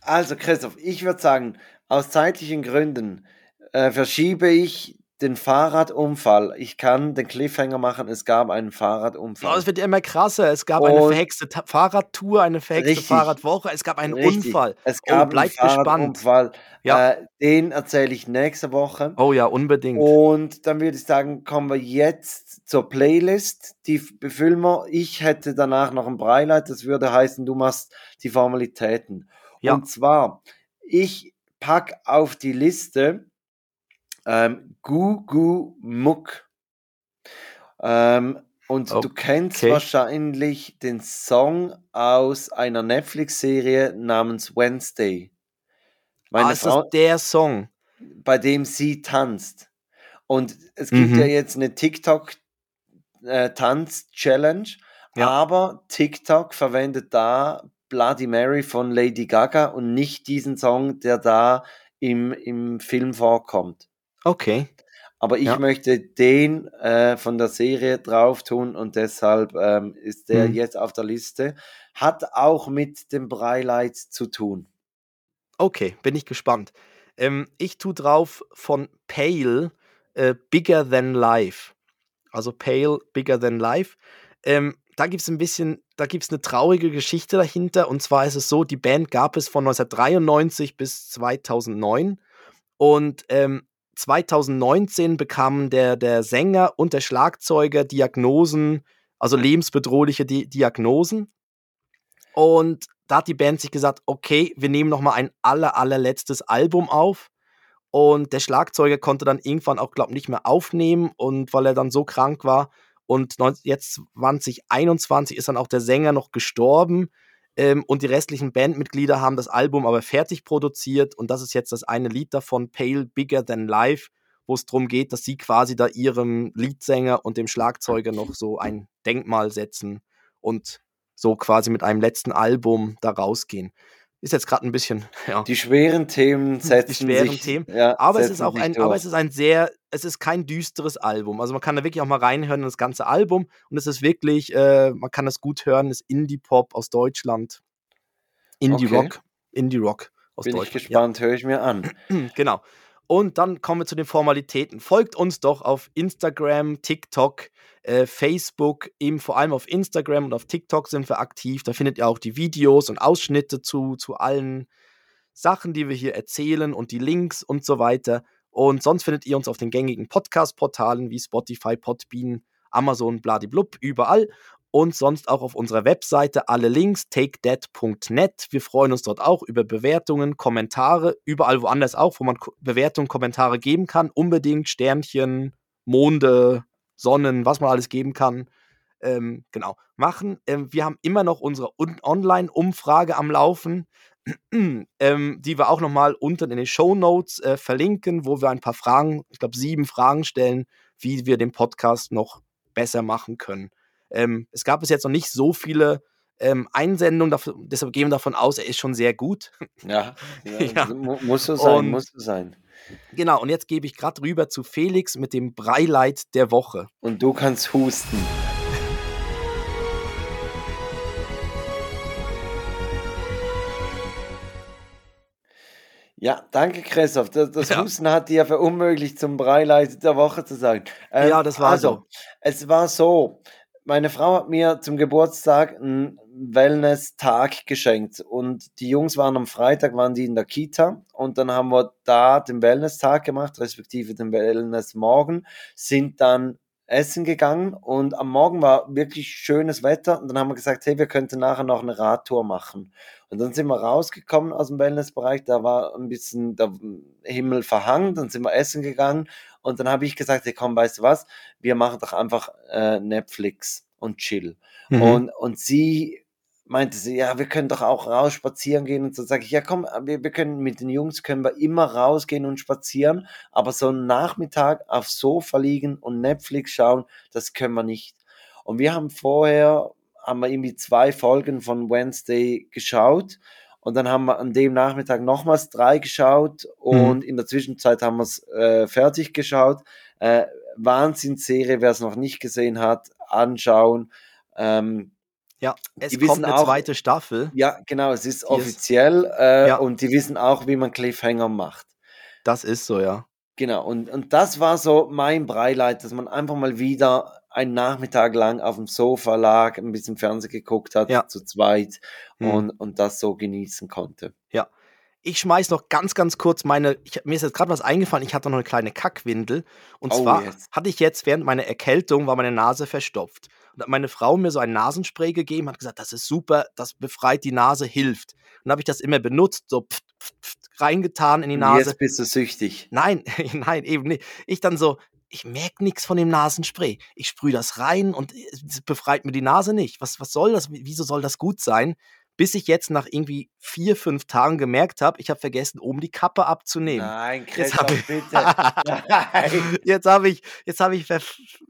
Speaker 2: also Christoph, ich würde sagen, aus zeitlichen Gründen äh, verschiebe ich den Fahrradunfall. Ich kann den Cliffhanger machen, es gab einen
Speaker 1: Oh,
Speaker 2: Fahrradunfall.
Speaker 1: es wird immer krasser. Es gab eine
Speaker 2: Und-
Speaker 1: verhexte Ta Fahrradtour, eine verhexte
Speaker 2: Richtig.
Speaker 1: Fahrradwoche, es gab einen
Speaker 2: Richtig.
Speaker 1: Unfall.
Speaker 2: Es
Speaker 1: Oh,
Speaker 2: gab einen
Speaker 1: bleibt gespannt.
Speaker 2: Fahrradunfall.
Speaker 1: Ja.
Speaker 2: Äh, den erzähle ich nächste Woche.
Speaker 1: Oh ja, unbedingt.
Speaker 2: Und dann würde ich sagen, kommen wir jetzt zur Playlist. Die befüllen wir. Ich hätte danach noch ein Breileid. Das würde heißen, du machst die Formalitäten.
Speaker 1: Ja.
Speaker 2: Und zwar, ich pack auf die Liste ähm, Gugu Muck. Ähm, und du kennst
Speaker 1: Okay.
Speaker 2: wahrscheinlich den Song aus einer Netflix-Serie namens Wednesday. Meine
Speaker 1: ah, ist
Speaker 2: Frau,
Speaker 1: das der Song?
Speaker 2: bei dem sie tanzt. Und es gibt
Speaker 1: Mhm.
Speaker 2: ja jetzt eine TikTok-Tanz-Challenge,
Speaker 1: Ja.
Speaker 2: aber TikTok verwendet da Bloody Mary von Lady Gaga und nicht diesen Song, der da im, im Film vorkommt.
Speaker 1: Okay.
Speaker 2: Aber ich
Speaker 1: Ja.
Speaker 2: möchte den äh, von der Serie drauf tun und deshalb ähm, ist der
Speaker 1: Mhm.
Speaker 2: jetzt auf der Liste. Hat auch mit dem Breileid zu tun.
Speaker 1: Okay, bin ich gespannt. Ähm, ich tue drauf von Pale äh, Bigger Than Life. Also Pale Bigger Than Life. Ähm, da gibt es ein bisschen, da gibt es eine traurige Geschichte dahinter. Und zwar ist es so, die Band gab es von 1993 bis 2009. Und ähm, 2019 bekamen der, der Sänger und der Schlagzeuger Diagnosen, also lebensbedrohliche Di Diagnosen. Und da hat die Band sich gesagt, okay, wir nehmen noch mal ein aller, allerletztes Album auf. Und der Schlagzeuger konnte dann irgendwann auch, glaube ich, nicht mehr aufnehmen und weil er dann so krank war. Und jetzt 2021 ist dann auch der Sänger noch gestorben. Ähm, und die restlichen Bandmitglieder haben das Album aber fertig produziert. Und das ist jetzt das eine Lied davon, Pale Bigger Than Life, wo es darum geht, dass sie quasi da ihrem Leadsänger und dem Schlagzeuger noch so ein Denkmal setzen und so quasi mit einem letzten Album da rausgehen. Ist jetzt gerade ein bisschen, ja.
Speaker 2: Die schweren Themen setzen
Speaker 1: schweren
Speaker 2: sich,
Speaker 1: Themen.
Speaker 2: Ja,
Speaker 1: aber es ist auch ein,
Speaker 2: durch.
Speaker 1: aber es ist ein sehr, es ist kein düsteres Album. Also man kann da wirklich auch mal reinhören in das ganze Album und es ist wirklich, äh, man kann das gut hören, ist Indie-Pop aus Deutschland. Indie-Rock. Indie-Rock aus
Speaker 2: Bin ich
Speaker 1: Deutschland.
Speaker 2: gespannt, höre ich mir an.
Speaker 1: Ja, genau. Und dann kommen wir zu den Formalitäten. Folgt uns doch auf Instagram, TikTok, äh, Facebook, eben vor allem auf Instagram und auf TikTok sind wir aktiv. Da findet ihr auch die Videos und Ausschnitte zu, zu allen Sachen, die wir hier erzählen und die Links und so weiter. Und sonst findet ihr uns auf den gängigen Podcast-Portalen wie Spotify, Podbean, Amazon, bladiblub, überall. Und sonst auch auf unserer Webseite alle Links, takedat.net. Wir freuen uns dort auch über Bewertungen, Kommentare, überall woanders auch, wo man Bewertungen, Kommentare geben kann. Unbedingt Sternchen, Monde, Sonnen, was man alles geben kann. Ähm, genau, machen. Ähm, wir haben immer noch unsere Online-Umfrage am Laufen. ähm, die wir auch nochmal unten in den Show Notes äh, verlinken, wo wir ein paar Fragen, ich glaube sieben Fragen stellen, wie wir den Podcast noch besser machen können. Ähm, es gab bis jetzt noch nicht so viele ähm, Einsendungen, dafür, deshalb gehen wir davon aus, er ist schon sehr gut.
Speaker 2: Ja, ja, ja. muss so sein, und, muss so sein.
Speaker 1: Genau, und jetzt gebe ich gerade rüber zu Felix mit dem Breileit der Woche.
Speaker 2: Und du kannst husten. Ja, danke Christoph. Das, das ja. Husten hat dir verunmöglicht, zum Breileit der Woche zu sagen.
Speaker 1: Ähm, ja, das war also, so.
Speaker 2: Es war so, meine Frau hat mir zum Geburtstag einen Wellness-Tag geschenkt und die Jungs waren am Freitag, waren die in der Kita und dann haben wir da den Wellness-Tag gemacht, respektive den Wellness-Morgen, sind dann essen gegangen und am Morgen war wirklich schönes Wetter und dann haben wir gesagt, hey, wir könnten nachher noch eine Radtour machen. Und dann sind wir rausgekommen aus dem Wellnessbereich, da war ein bisschen der Himmel verhangen, dann sind wir essen gegangen und dann habe ich gesagt, hey, komm, weißt du was, wir machen doch einfach äh, Netflix und chill. Mhm. Und, und sie meinte sie, ja, wir können doch auch raus spazieren gehen und so sage ich, ja komm, wir, wir können mit den Jungs können wir immer rausgehen und spazieren, aber so einen Nachmittag aufs Sofa liegen und Netflix schauen, das können wir nicht. Und wir haben vorher, haben wir irgendwie zwei Folgen von Wednesday geschaut und dann haben wir an dem Nachmittag nochmals drei geschaut und mhm. in der Zwischenzeit haben wir es äh, fertig geschaut. Äh, Wahnsinnsserie, wer es noch nicht gesehen hat, anschauen. Ähm,
Speaker 1: ja, es die kommt eine auch, zweite Staffel.
Speaker 2: Ja, genau, es ist die offiziell ist, äh, ja. und die wissen auch, wie man Cliffhanger macht.
Speaker 1: Das ist so, ja.
Speaker 2: Genau, und, und das war so mein Breileit, dass man einfach mal wieder einen Nachmittag lang auf dem Sofa lag, ein bisschen Fernsehen geguckt hat, ja. zu zweit hm. und, und das so genießen konnte.
Speaker 1: Ja, ich schmeiß noch ganz, ganz kurz meine. Ich, mir ist jetzt gerade was eingefallen. Ich hatte noch eine kleine Kackwindel. Und oh, zwar yes. hatte ich jetzt während meiner Erkältung, war meine Nase verstopft. Und hat meine Frau mir so ein Nasenspray gegeben, hat gesagt, das ist super, das befreit die Nase, hilft. Und habe ich das immer benutzt, so pft, pft, pft, reingetan in die Nase.
Speaker 2: Jetzt bist du süchtig.
Speaker 1: Nein, nein, eben nicht. Ich dann so, ich merke nichts von dem Nasenspray. Ich sprühe das rein und es befreit mir die Nase nicht. Was, was soll das? Wieso soll das gut sein? bis ich jetzt nach irgendwie vier, fünf Tagen gemerkt habe, ich habe vergessen, oben die Kappe abzunehmen.
Speaker 2: Nein, Christoph, jetzt bitte.
Speaker 1: jetzt habe ich, jetzt habe ich ver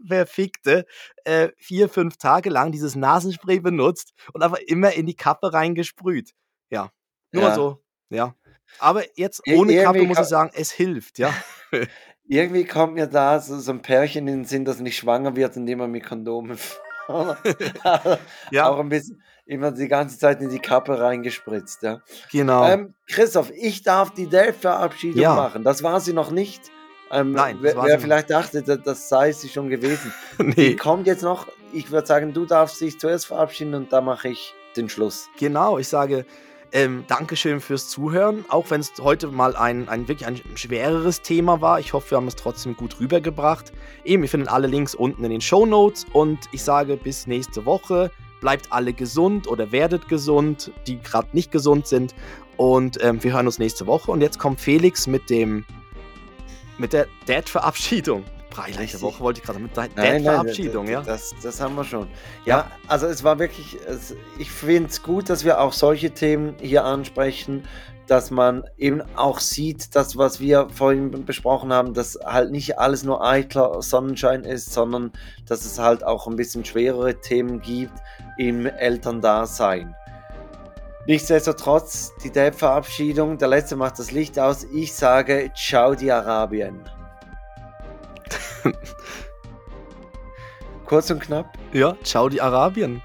Speaker 1: verfickte äh, vier, fünf Tage lang dieses Nasenspray benutzt und aber immer in die Kappe reingesprüht. Ja, nur ja. so. Ja. Aber jetzt ohne Kappe muss ich sagen, es hilft, ja.
Speaker 2: irgendwie kommt mir da so, so ein Pärchen in den Sinn, das nicht schwanger wird, indem man mit Kondomen ja. auch ein bisschen immer die ganze Zeit in die Kappe reingespritzt. Ja.
Speaker 1: Genau.
Speaker 2: Ähm, Christoph, ich darf die Delphi-Verabschiedung ja. machen. Das war sie noch nicht. Ähm,
Speaker 1: Nein,
Speaker 2: wer, wer vielleicht dachte, das, das, sei sie schon gewesen. nee. Die kommt jetzt noch. Ich würde sagen, du darfst dich zuerst verabschieden und dann mache ich den Schluss.
Speaker 1: Genau, ich sage ähm, Dankeschön fürs Zuhören, auch wenn es heute mal ein, ein wirklich ein schwereres Thema war. Ich hoffe, wir haben es trotzdem gut rübergebracht. Eben, ihr findet alle Links unten in den Show Notes und ich sage bis nächste Woche bleibt alle gesund oder werdet gesund, die gerade nicht gesund sind. Und ähm, wir hören uns nächste Woche. Und jetzt kommt Felix mit dem mit der Dad-Verabschiedung. Gleiche Woche wollte ich gerade mit Dad-Verabschiedung, ja.
Speaker 2: Das, das haben wir schon. Ja, ja also es war wirklich, es, ich finde es gut, dass wir auch solche Themen hier ansprechen, dass man eben auch sieht, dass was wir vorhin besprochen haben, dass halt nicht alles nur eitler Sonnenschein ist, sondern dass es halt auch ein bisschen schwerere Themen gibt im Elterndasein. Nichtsdestotrotz, die Dad-Verabschiedung, der letzte macht das Licht aus. Ich sage Ciao die Arabien. Kurz und knapp.
Speaker 1: Ja, ciao die Arabien.